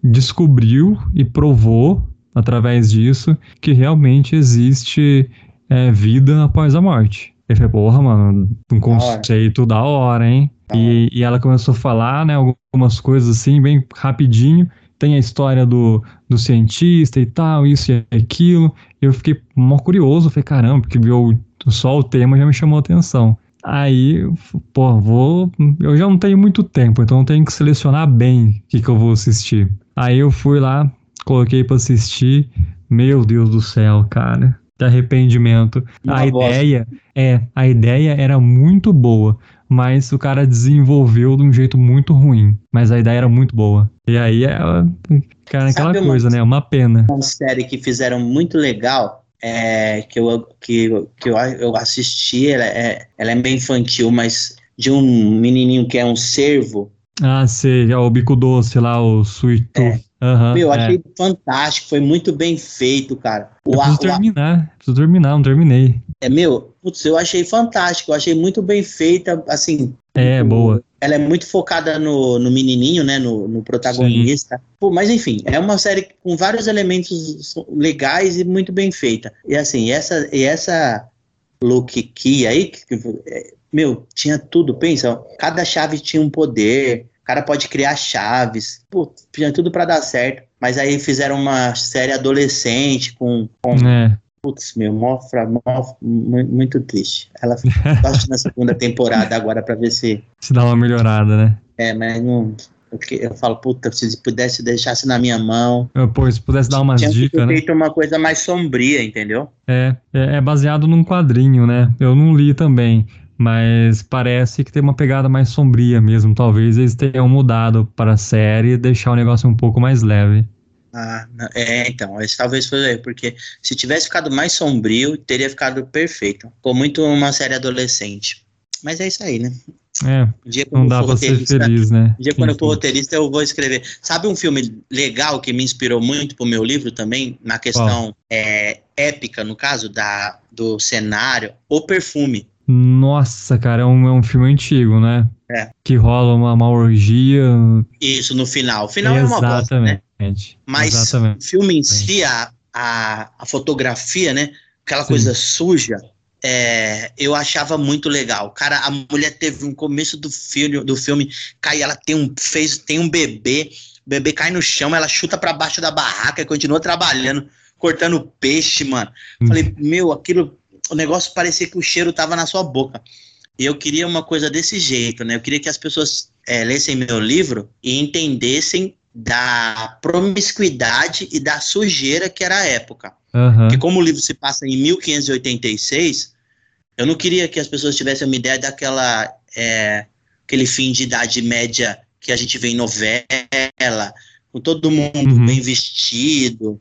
descobriu e provou através disso que realmente existe é, vida após a morte. Eu falei, porra, mano, um conceito da hora, hein? E, e, ela começou a falar, né, algumas coisas assim, bem rapidinho. Tem a história do, do cientista e tal, isso e aquilo. Eu fiquei mó curioso, falei, caramba, porque viu só o tema já me chamou a atenção. Aí, pô, vou. Eu já não tenho muito tempo, então eu tenho que selecionar bem o que, que eu vou assistir. Aí eu fui lá, coloquei para assistir. Meu Deus do céu, cara. Que arrependimento. Uma a ideia é, a ideia era muito boa, mas o cara desenvolveu de um jeito muito ruim. Mas a ideia era muito boa. E aí é, cara, aquela coisa, né? Uma pena. Uma série que fizeram muito legal. É, que eu, que, que eu, eu assisti, ela é, ela é bem infantil, mas de um menininho que é um cervo. Ah, sei, é o bico doce lá, o Sweet é. Uhum, Meu, achei é. fantástico, foi muito bem feito, cara. O, eu preciso terminar, preciso terminar, não terminei. É, meu, putz, eu achei fantástico, eu achei muito bem feita, assim. É, boa. Ela é muito focada no, no menininho, né, no, no protagonista. Pô, mas enfim, é uma série com vários elementos legais e muito bem feita. E assim, essa, e essa Look Key aí, que, é, meu, tinha tudo, pensa, cada chave tinha um poder, o cara pode criar chaves. Pô, tinha tudo para dar certo. Mas aí fizeram uma série adolescente com. com é. Putz, meu, mofra, mofra, muito triste. Ela gosta na segunda temporada agora para ver se. Se dá uma melhorada, né? É, mas não. Eu falo, puta, se pudesse deixasse na minha mão. Eu, pô, se pudesse dar umas dicas, né? feito uma coisa mais sombria, entendeu? É, é, é baseado num quadrinho, né? Eu não li também mas parece que tem uma pegada mais sombria mesmo. Talvez eles tenham mudado para a série e deixar o negócio um pouco mais leve. Ah, é, então, esse talvez foi porque se tivesse ficado mais sombrio, teria ficado perfeito. Ficou muito uma série adolescente. Mas é isso aí, né? É, não dá pra ser feliz, né? Um dia quando eu for roteirista, eu vou escrever. Sabe um filme legal que me inspirou muito pro meu livro também, na questão é, épica, no caso, da, do cenário, O Perfume. Nossa, cara, é um, é um filme antigo, né? É. Que rola uma, uma orgia. Isso, no final. O final Exatamente. é uma bosta, né? Mas Exatamente. o filme em si, a, a, a fotografia, né? Aquela Sim. coisa suja, é, eu achava muito legal. Cara, a mulher teve um começo do filme, do filme, cai, ela tem um, fez, tem um bebê, o bebê cai no chão, ela chuta para baixo da barraca e continua trabalhando, cortando peixe, mano. Falei, meu, aquilo o negócio parecia que o cheiro tava na sua boca. E eu queria uma coisa desse jeito, né? Eu queria que as pessoas é, lessem meu livro e entendessem da promiscuidade e da sujeira que era a época. Uhum. Porque como o livro se passa em 1586, eu não queria que as pessoas tivessem uma ideia daquela é, aquele fim de idade média que a gente vê em novela, com todo mundo uhum. bem vestido.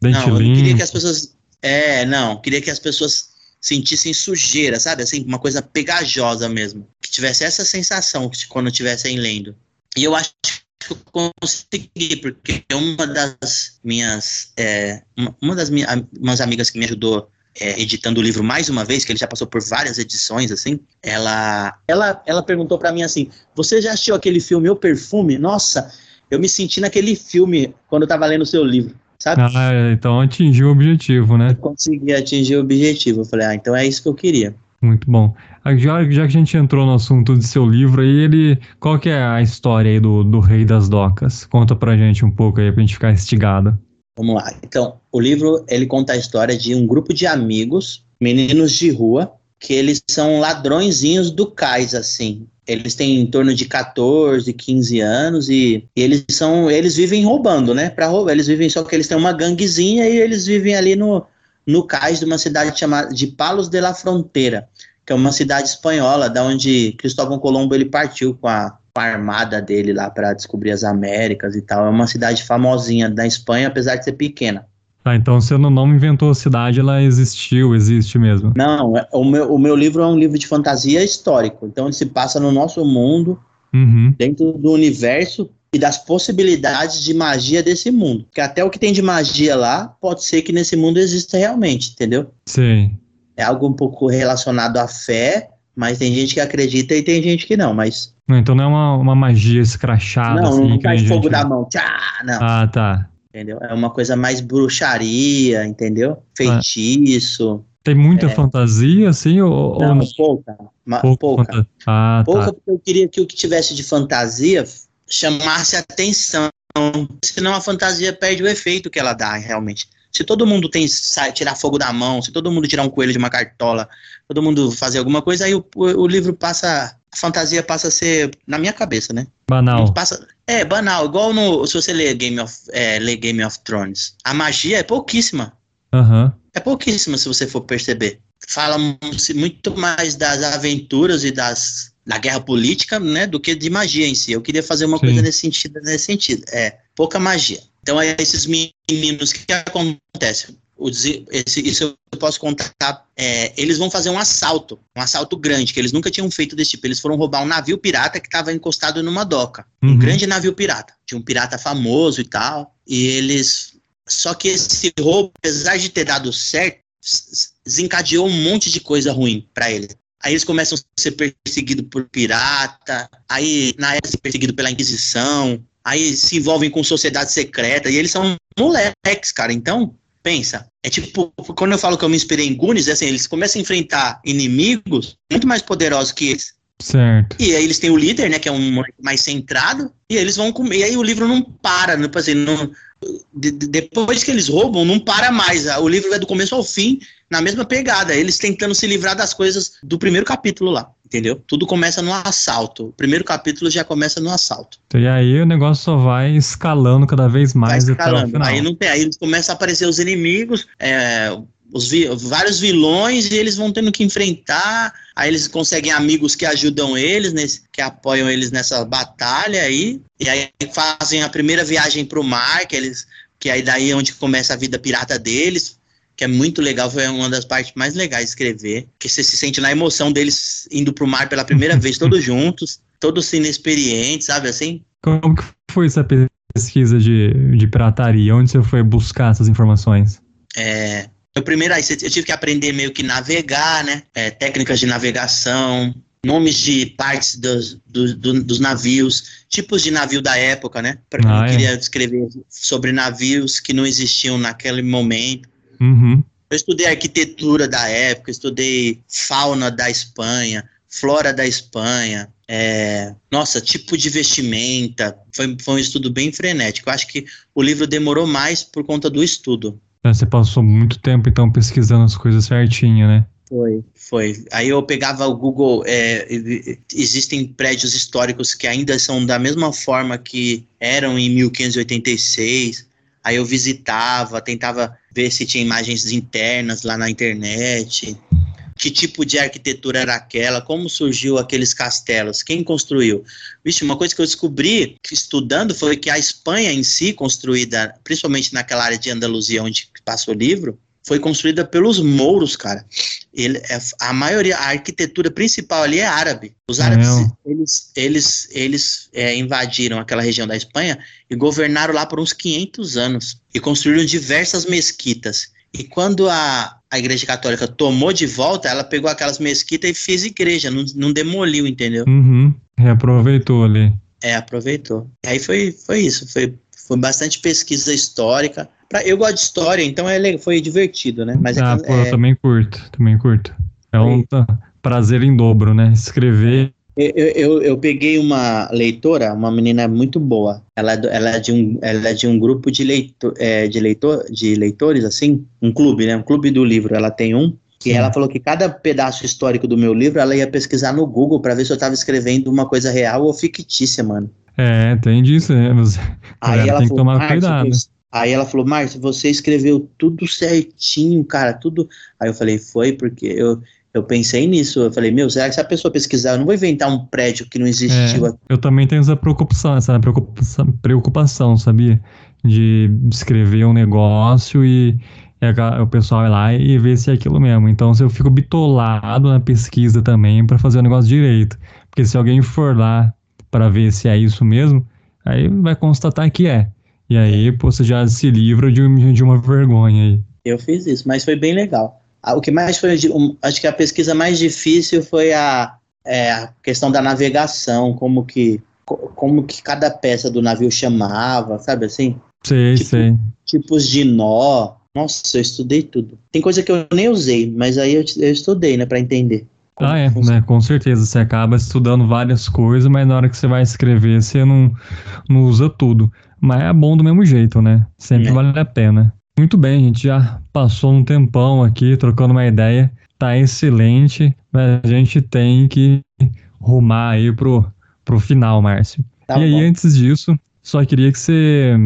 Bem não, eu não queria que as pessoas é, não, queria que as pessoas sentissem sujeira, sabe? Assim, uma coisa pegajosa mesmo. Que tivesse essa sensação quando estivessem lendo. E eu acho que eu consegui, porque uma das minhas. É, uma das minhas umas amigas que me ajudou é, editando o livro mais uma vez, que ele já passou por várias edições, assim, ela, ela, ela perguntou para mim assim: Você já assistiu aquele filme O Perfume? Nossa, eu me senti naquele filme quando eu tava lendo o seu livro sabe? Ah, então atingiu o objetivo, né? Eu consegui atingir o objetivo. Eu falei, ah, então é isso que eu queria. Muito bom. Ah, já, já que a gente entrou no assunto de seu livro aí, ele, qual que é a história aí do, do Rei das Docas? Conta pra gente um pouco aí pra gente ficar instigado. Vamos lá. Então, o livro, ele conta a história de um grupo de amigos, meninos de rua, que eles são ladrõezinhos do cais, assim eles têm em torno de 14, 15 anos e, e eles são, eles vivem roubando, né? Para roubar, eles vivem só que eles têm uma ganguezinha e eles vivem ali no, no cais de uma cidade chamada de Palos de la Fronteira, que é uma cidade espanhola, da onde Cristóvão Colombo ele partiu com a, com a armada dele lá para descobrir as Américas e tal. É uma cidade famosinha da Espanha, apesar de ser pequena. Tá, então você não inventou a cidade, ela existiu, existe mesmo. Não, é, o meu, o meu livro é um livro de fantasia histórico. Então ele se passa no nosso mundo, uhum. dentro do universo e das possibilidades de magia desse mundo. Porque até o que tem de magia lá, pode ser que nesse mundo exista realmente, entendeu? Sim. É algo um pouco relacionado à fé, mas tem gente que acredita e tem gente que não, mas... Então não é uma, uma magia escrachada, não, assim, não cai fogo da mão, tchá, não. Ah, tá entendeu? É uma coisa mais bruxaria, entendeu? Feitiço. Tem muita é. fantasia, assim, ou não? pouca. pouca. pouca. Ah, pouca tá. porque eu queria que o que tivesse de fantasia chamasse atenção. Senão a fantasia perde o efeito que ela dá, realmente. Se todo mundo tem sai, tirar fogo da mão, se todo mundo tirar um coelho de uma cartola, todo mundo fazer alguma coisa, aí o, o livro passa. A fantasia passa a ser, na minha cabeça, né? Banal. Passa, é, banal. Igual no. Se você ler Game of, é, ler Game of Thrones. A magia é pouquíssima. Uhum. É pouquíssima, se você for perceber. Fala muito mais das aventuras e das da guerra política, né, do que de magia em si. Eu queria fazer uma Sim. coisa nesse sentido, nesse sentido. É, pouca magia. Então, é esses meninos, o que, que Esse, isso eu posso contar. É, eles vão fazer um assalto, um assalto grande, que eles nunca tinham feito desse tipo. Eles foram roubar um navio pirata que estava encostado numa doca. Uhum. Um grande navio pirata. De um pirata famoso e tal. E eles. Só que esse roubo, apesar de ter dado certo, desencadeou um monte de coisa ruim para eles. Aí eles começam a ser perseguidos por pirata, aí na época perseguidos pela Inquisição, aí se envolvem com sociedade secreta, e eles são moleques, cara. Então, pensa, é tipo, quando eu falo que eu me inspirei em Gunis, é assim, eles começam a enfrentar inimigos muito mais poderosos que eles. Certo. E aí eles têm o líder, né, que é um mais centrado, e eles vão comer, e aí o livro não para, não, tipo assim, não, de, de, depois que eles roubam, não para mais. O livro é do começo ao fim, na mesma pegada. Eles tentando se livrar das coisas do primeiro capítulo lá. Entendeu? Tudo começa no assalto. O primeiro capítulo já começa no assalto. E aí o negócio só vai escalando cada vez mais vai escalando. até o final. Aí não tem, aí começa a aparecer os inimigos, é, os vi, vários vilões e eles vão tendo que enfrentar. Aí eles conseguem amigos que ajudam eles, nesse, que apoiam eles nessa batalha aí. E aí fazem a primeira viagem para o mar, que eles que aí daí é onde começa a vida pirata deles, que é muito legal, foi uma das partes mais legais de escrever, que você se sente na emoção deles indo pro mar pela primeira vez, todos juntos, todos inexperientes, sabe assim? Como que foi essa pesquisa de, de pirataria? Onde você foi buscar essas informações? É, eu primeiro aí eu tive que aprender meio que navegar, né? É, técnicas de navegação, nomes de partes dos, do, do, dos navios, tipos de navio da época, né? Porque ah, eu é. queria escrever sobre navios que não existiam naquele momento. Uhum. Eu estudei arquitetura da época, estudei fauna da Espanha, flora da Espanha, é, nossa, tipo de vestimenta. Foi, foi um estudo bem frenético. Eu acho que o livro demorou mais por conta do estudo. É, você passou muito tempo, então, pesquisando as coisas certinho, né? Foi, foi. Aí eu pegava o Google, é, existem prédios históricos que ainda são da mesma forma que eram em 1586. Aí eu visitava, tentava ver se tinha imagens internas lá na internet, que tipo de arquitetura era aquela, como surgiu aqueles castelos, quem construiu. Vixe, uma coisa que eu descobri estudando foi que a Espanha em si, construída principalmente naquela área de Andaluzia onde passa o livro, foi construída pelos mouros, cara. Ele, é, a maioria, a arquitetura principal ali é árabe. Os árabes, eles, eles, eles é, invadiram aquela região da Espanha e governaram lá por uns 500 anos e construíram diversas mesquitas. E quando a, a Igreja Católica tomou de volta, ela pegou aquelas mesquitas e fez igreja, não, não demoliu, entendeu? Uhum. Reaproveitou ali. É, aproveitou. E aí foi, foi isso, foi, foi bastante pesquisa histórica Pra, eu gosto de história, então é, foi divertido, né? Mas é ah, é, pô, é... eu também curto, também curto. É um prazer em dobro, né? Escrever. Eu, eu, eu, peguei uma leitora, uma menina muito boa. Ela, é ela, é, de um, ela é de um grupo de, leitor, é, de, leitor, de leitores, assim, um clube, né? Um clube do livro. Ela tem um. E ela falou que cada pedaço histórico do meu livro ela ia pesquisar no Google para ver se eu estava escrevendo uma coisa real ou fictícia, mano. É, tem disso, né? Mas, Aí ela tem falou, que tomar cuidado. Aí ela falou, Márcio, você escreveu tudo certinho, cara, tudo. Aí eu falei, foi porque eu, eu pensei nisso. Eu falei, meu, será que se a pessoa pesquisar, eu não vou inventar um prédio que não existiu é, Eu também tenho essa preocupação, essa preocupação, preocupação, sabia? De escrever um negócio e, e o pessoal ir lá e ver se é aquilo mesmo. Então, se eu fico bitolado na pesquisa também para fazer o negócio direito. Porque se alguém for lá para ver se é isso mesmo, aí vai constatar que é. E aí, pô, você já se livra de, de uma vergonha aí. Eu fiz isso, mas foi bem legal. Ah, o que mais foi, acho que a pesquisa mais difícil foi a, é, a questão da navegação, como que, como que cada peça do navio chamava, sabe assim? Sei, tipo, sei. Tipos de nó, Nossa, eu estudei tudo. Tem coisa que eu nem usei, mas aí eu, eu estudei, né, para entender. Ah, é, né, com certeza. Você acaba estudando várias coisas, mas na hora que você vai escrever, você não, não usa tudo. Mas é bom do mesmo jeito, né? Sempre é. vale a pena. Muito bem, a gente já passou um tempão aqui trocando uma ideia. Tá excelente, mas a gente tem que rumar aí pro, pro final, Márcio. Tá e aí, antes disso, só queria que você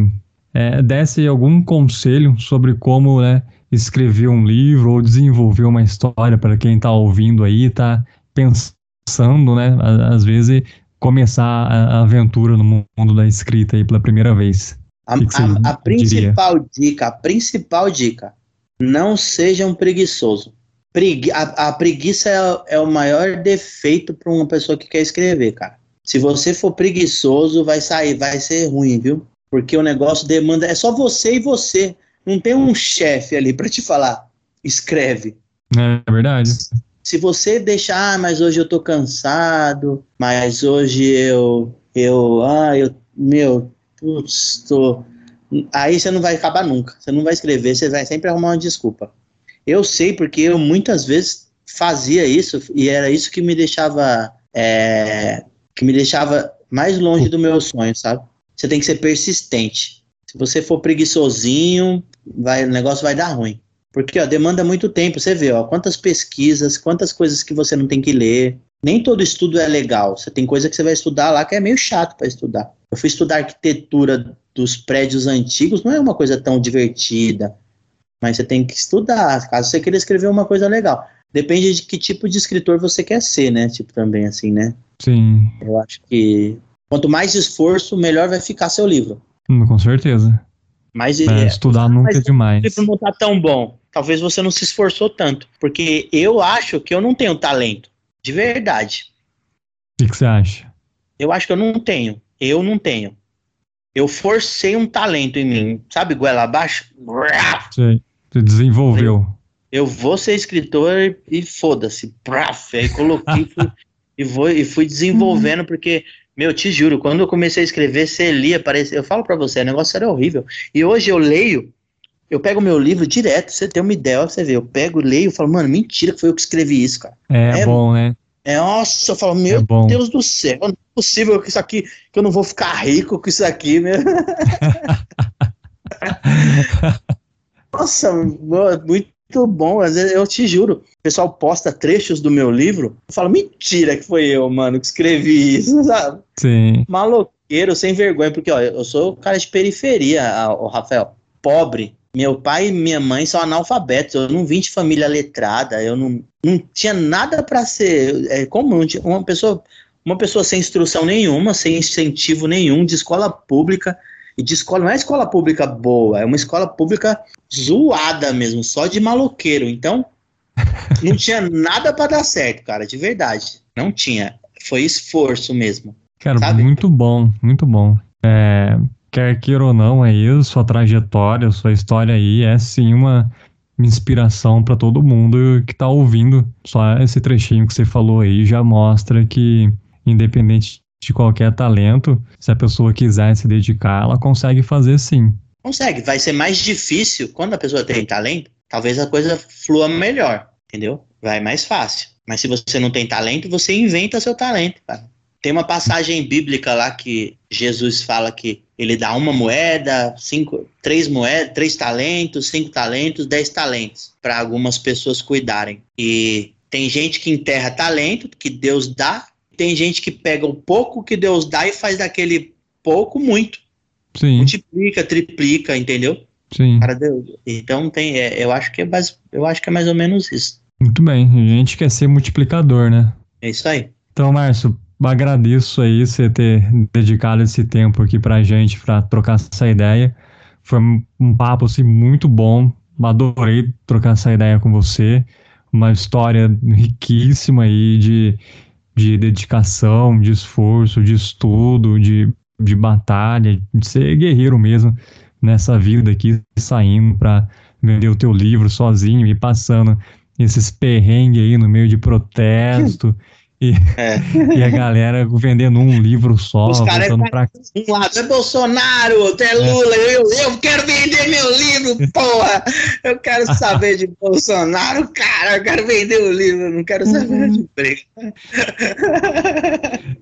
é, desse algum conselho sobre como né, escrever um livro ou desenvolver uma história para quem está ouvindo aí, está pensando, né, às vezes, começar a aventura no mundo da escrita aí pela primeira vez. A, a, a principal dica, a principal dica, não seja um preguiçoso. Pregui a, a, preguiça é, é, o maior defeito para uma pessoa que quer escrever, cara. Se você for preguiçoso, vai sair, vai ser ruim, viu? Porque o negócio demanda. É só você e você. Não tem um chefe ali para te falar. Escreve. É verdade. Se você deixar, ah, mas hoje eu tô cansado, mas hoje eu. Eu. Ah, eu. Meu. Putz, tô. Aí você não vai acabar nunca. Você não vai escrever, você vai sempre arrumar uma desculpa. Eu sei porque eu muitas vezes fazia isso e era isso que me deixava. É, que me deixava mais longe do meu sonho, sabe? Você tem que ser persistente. Se você for preguiçosinho, vai, o negócio vai dar ruim. Porque ó, demanda muito tempo. Você vê, ó, quantas pesquisas, quantas coisas que você não tem que ler. Nem todo estudo é legal. Você tem coisa que você vai estudar lá que é meio chato para estudar. Eu fui estudar arquitetura dos prédios antigos, não é uma coisa tão divertida. Mas você tem que estudar, caso você queira escrever uma coisa legal. Depende de que tipo de escritor você quer ser, né? Tipo, também, assim, né? Sim. Eu acho que quanto mais esforço, melhor vai ficar seu livro. Hum, com certeza. Mas é, estudar nunca é demais. O não tá tão bom. Talvez você não se esforçou tanto. Porque eu acho que eu não tenho talento. De verdade. O que, que você acha? Eu acho que eu não tenho. Eu não tenho. Eu forcei um talento em mim. Sabe, goela abaixo? Você desenvolveu. Eu vou ser escritor e foda-se. Aí coloquei e, vou, e fui desenvolvendo, porque meu, te juro, quando eu comecei a escrever, você lia, parecia, eu falo para você, o negócio era horrível. E hoje eu leio, eu pego meu livro direto, você tem uma ideia, você vê, eu pego, leio falo, mano, mentira que foi eu que escrevi isso, cara. É, é bom, né? É, nossa, eu falo, meu é Deus do céu, não é possível que isso aqui, que eu não vou ficar rico com isso aqui, meu. nossa, muito muito bom. Às vezes eu te juro, o pessoal posta trechos do meu livro, eu falo, mentira que foi eu, mano, que escrevi isso, sabe? Sim. Maloqueiro, sem vergonha, porque ó, eu sou cara de periferia, o Rafael, pobre. Meu pai e minha mãe são analfabetos, eu não vim de família letrada, eu não, não tinha nada para ser é, comum. Uma pessoa, uma pessoa sem instrução nenhuma, sem incentivo nenhum, de escola pública, e de escola, não é escola pública boa, é uma escola pública zoada mesmo, só de maloqueiro. Então, não tinha nada para dar certo, cara, de verdade. Não tinha. Foi esforço mesmo. Cara, sabe? muito bom, muito bom. É, quer queira ou não, é isso, sua trajetória, sua história aí é sim uma inspiração para todo mundo que tá ouvindo. Só esse trechinho que você falou aí já mostra que, independente de qualquer talento, se a pessoa quiser se dedicar, ela consegue fazer sim. Consegue, vai ser mais difícil quando a pessoa tem talento, talvez a coisa flua melhor, entendeu? Vai mais fácil. Mas se você não tem talento, você inventa seu talento, cara. Tem uma passagem bíblica lá que Jesus fala que ele dá uma moeda, cinco, três moedas, três talentos, cinco talentos, dez talentos para algumas pessoas cuidarem. E tem gente que enterra talento que Deus dá tem gente que pega o pouco que Deus dá e faz daquele pouco muito. Sim. Multiplica, triplica, entendeu? Sim. Para Deus. Então tem, é, eu acho que é mais, eu acho que é mais ou menos isso. Muito bem. A gente quer ser multiplicador, né? É isso aí. Então, Márcio, agradeço aí você ter dedicado esse tempo aqui pra gente, para trocar essa ideia. Foi um papo assim muito bom. Adorei trocar essa ideia com você. Uma história riquíssima aí de de dedicação, de esforço, de estudo, de, de batalha, de ser guerreiro mesmo nessa vida aqui, saindo para vender o teu livro sozinho e passando esses perrengues aí no meio de protesto E, é. e a galera vendendo um livro só, Os voltando é pra... Um lado é Bolsonaro, outro é, é. Lula, é. Eu, eu quero vender meu livro, porra! Eu quero saber de Bolsonaro, cara, eu quero vender o livro, não quero saber de emprego.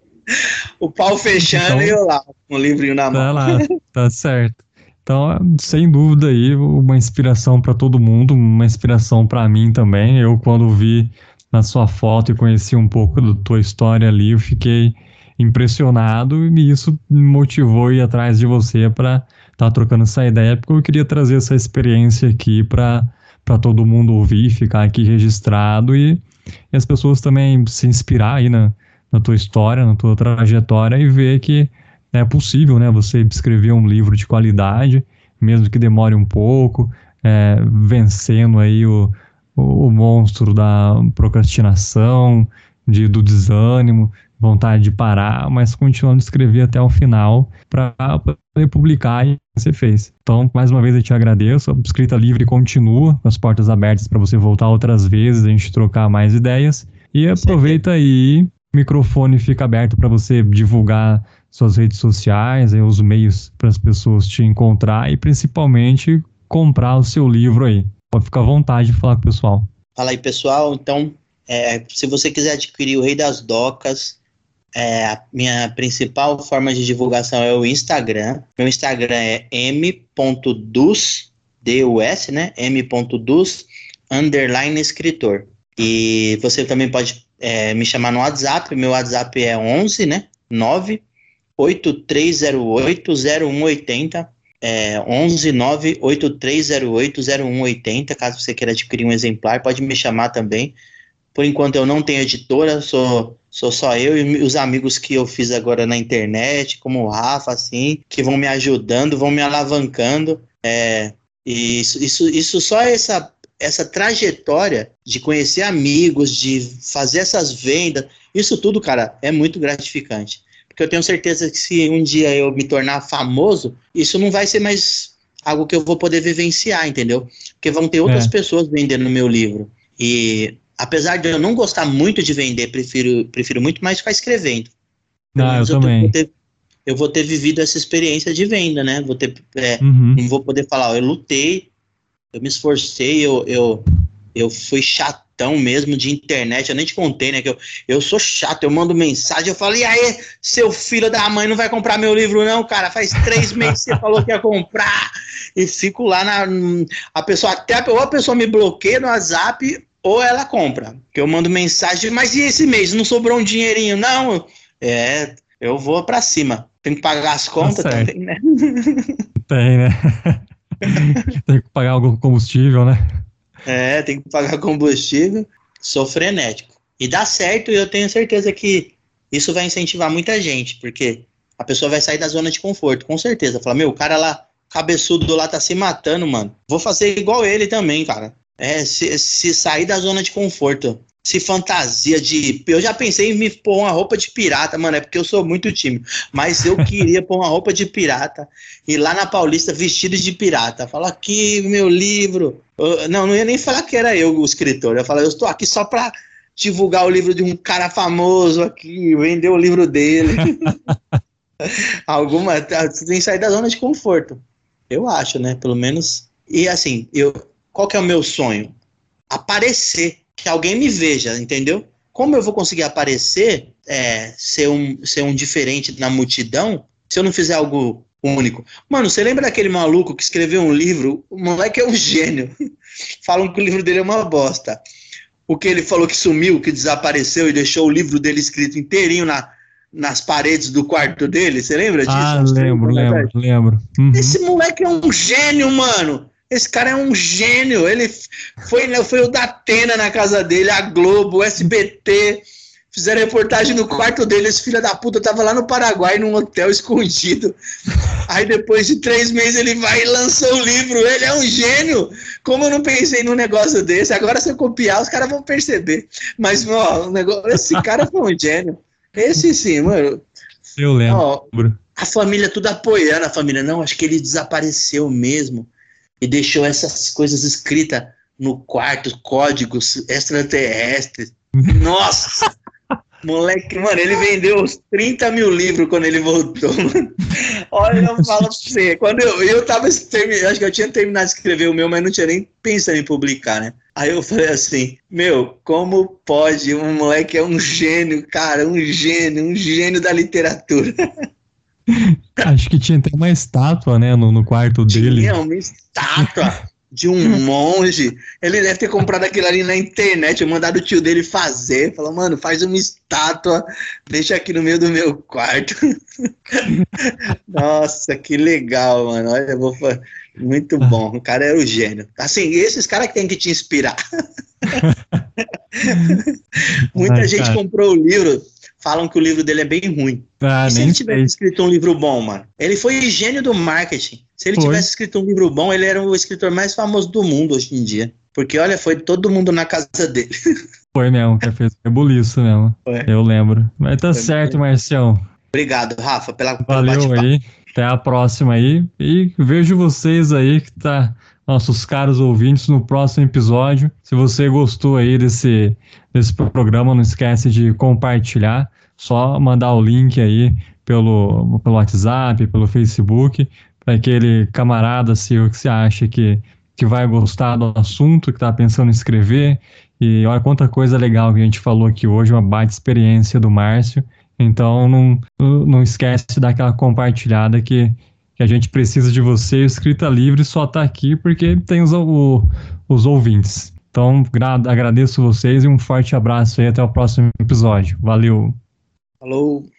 o pau fechando então, e eu lá, com o livrinho na mão. Tá lá, tá certo. Então, sem dúvida aí, uma inspiração para todo mundo, uma inspiração para mim também. Eu quando vi na sua foto e conheci um pouco da tua história ali, eu fiquei impressionado e isso me motivou a ir atrás de você para estar tá trocando essa ideia, porque eu queria trazer essa experiência aqui para todo mundo ouvir, ficar aqui registrado e, e, as pessoas também se inspirar aí na, na tua história, na tua trajetória e ver que é possível, né, você escrever um livro de qualidade, mesmo que demore um pouco, é, vencendo aí o, o, o monstro da procrastinação, de, do desânimo, vontade de parar, mas continuando a escrever até o final para poder publicar e você fez. Então, mais uma vez eu te agradeço. A escrita livre continua, com as portas abertas para você voltar outras vezes, a gente trocar mais ideias. E aproveita aí, o microfone fica aberto para você divulgar suas redes sociais, aí, os meios para as pessoas te encontrar e principalmente comprar o seu livro aí. Pode ficar à vontade de falar com o pessoal. Fala aí, pessoal. Então, é, se você quiser adquirir o Rei das Docas, é, a minha principal forma de divulgação é o Instagram. Meu Instagram é m.dus, D-U-S, né? m.dus, underline escritor. E você também pode é, me chamar no WhatsApp. Meu WhatsApp é 11, né? 9 8308 0180 é, 11 98308 0180. Caso você queira adquirir um exemplar, pode me chamar também. Por enquanto eu não tenho editora, sou, sou só eu e os amigos que eu fiz agora na internet, como o Rafa, assim, que vão me ajudando, vão me alavancando. É, e isso, isso, isso só essa, essa trajetória de conhecer amigos, de fazer essas vendas, isso tudo, cara, é muito gratificante. Porque eu tenho certeza que se um dia eu me tornar famoso, isso não vai ser mais algo que eu vou poder vivenciar, entendeu? Porque vão ter outras é. pessoas vendendo meu livro. E apesar de eu não gostar muito de vender, prefiro, prefiro muito mais ficar escrevendo. Ah, eu, eu também. Vou ter, eu vou ter vivido essa experiência de venda, né? Vou ter, é, uhum. Não vou poder falar, eu lutei, eu me esforcei, eu, eu, eu fui chato chatão mesmo de internet. Eu nem te contei, né? Que eu, eu sou chato, eu mando mensagem, eu falo, e aí, seu filho da mãe não vai comprar meu livro, não, cara? Faz três meses que você falou que ia comprar. E fico lá na. A pessoa até ou a pessoa me bloqueia no WhatsApp, ou ela compra. Que eu mando mensagem, mas e esse mês? Não sobrou um dinheirinho? Não. É, eu vou para cima. Tem que pagar as contas tá também, né? Tem, né? Tem que pagar algum combustível, né? É, tem que pagar combustível. Sou frenético. E dá certo e eu tenho certeza que isso vai incentivar muita gente, porque a pessoa vai sair da zona de conforto, com certeza. Fala, meu, o cara lá, cabeçudo lá, tá se matando, mano. Vou fazer igual ele também, cara. É, se, se sair da zona de conforto se fantasia de. Eu já pensei em me pôr uma roupa de pirata, mano, é porque eu sou muito tímido. Mas eu queria pôr uma roupa de pirata e lá na Paulista vestido de pirata. Fala aqui, meu livro. Eu, não, não ia nem falar que era eu o escritor. Eu falei, eu estou aqui só pra divulgar o livro de um cara famoso aqui, vender o livro dele. Alguma. Você tem que sair da zona de conforto. Eu acho, né? Pelo menos. E assim, eu, qual que é o meu sonho? Aparecer que alguém me veja, entendeu? Como eu vou conseguir aparecer, é, ser, um, ser um diferente na multidão, se eu não fizer algo único? Mano, você lembra daquele maluco que escreveu um livro? O moleque é um gênio. Falam que o livro dele é uma bosta. O que ele falou que sumiu, que desapareceu e deixou o livro dele escrito inteirinho na, nas paredes do quarto dele. Você lembra disso? Ah, lembro, lembro, lembro. Uhum. Esse moleque é um gênio, mano. Esse cara é um gênio. Ele foi, né, foi o da Atena na casa dele, a Globo, o SBT. Fizeram reportagem no quarto dele. Esse filho da puta tava lá no Paraguai, num hotel escondido. Aí depois de três meses ele vai e lançou o livro. Ele é um gênio. Como eu não pensei num negócio desse? Agora, se eu copiar, os caras vão perceber. Mas, ó, o negócio, esse cara foi um gênio. Esse sim, mano. Eu lembro. Ó, a família tudo apoiando a família. Não, acho que ele desapareceu mesmo e deixou essas coisas escritas no quarto, códigos extraterrestres. Nossa! Moleque, mano, ele vendeu uns 30 mil livros quando ele voltou, mano. Olha, eu falo pra você, quando eu, eu tava, acho que eu tinha terminado de escrever o meu, mas não tinha nem pensado em publicar, né? Aí eu falei assim, meu, como pode? Um moleque é um gênio, cara, um gênio, um gênio da literatura. Acho que tinha até uma estátua, né, no, no quarto dele. Tinha uma estátua de um monge. Ele deve ter comprado aquilo ali na internet, mandado o tio dele fazer. Falou, mano, faz uma estátua, deixa aqui no meio do meu quarto. Nossa, que legal, mano. Olha, vou muito bom. O cara era o gênio. Assim, esses caras que tem que te inspirar. Muita Ai, gente cara. comprou o livro falam que o livro dele é bem ruim. Ah, e se ele tivesse sei. escrito um livro bom, mano? Ele foi gênio do marketing. Se ele foi. tivesse escrito um livro bom, ele era o escritor mais famoso do mundo hoje em dia. Porque, olha, foi todo mundo na casa dele. Foi mesmo, que fez rebuliço mesmo. Foi. Eu lembro. Mas tá foi certo, Marcião. Obrigado, Rafa, pela Valeu aí. Até a próxima aí. E vejo vocês aí que tá nossos caros ouvintes no próximo episódio. Se você gostou aí desse, desse programa, não esquece de compartilhar. Só mandar o link aí pelo, pelo WhatsApp, pelo Facebook, para aquele camarada seu que você acha que, que vai gostar do assunto, que está pensando em escrever. E olha quanta coisa legal que a gente falou aqui hoje, uma baita experiência do Márcio. Então não, não esquece de dar aquela compartilhada que, que a gente precisa de você. O Escrita Livre só está aqui porque tem os, o, os ouvintes. Então agradeço vocês e um forte abraço aí até o próximo episódio. Valeu! Falou!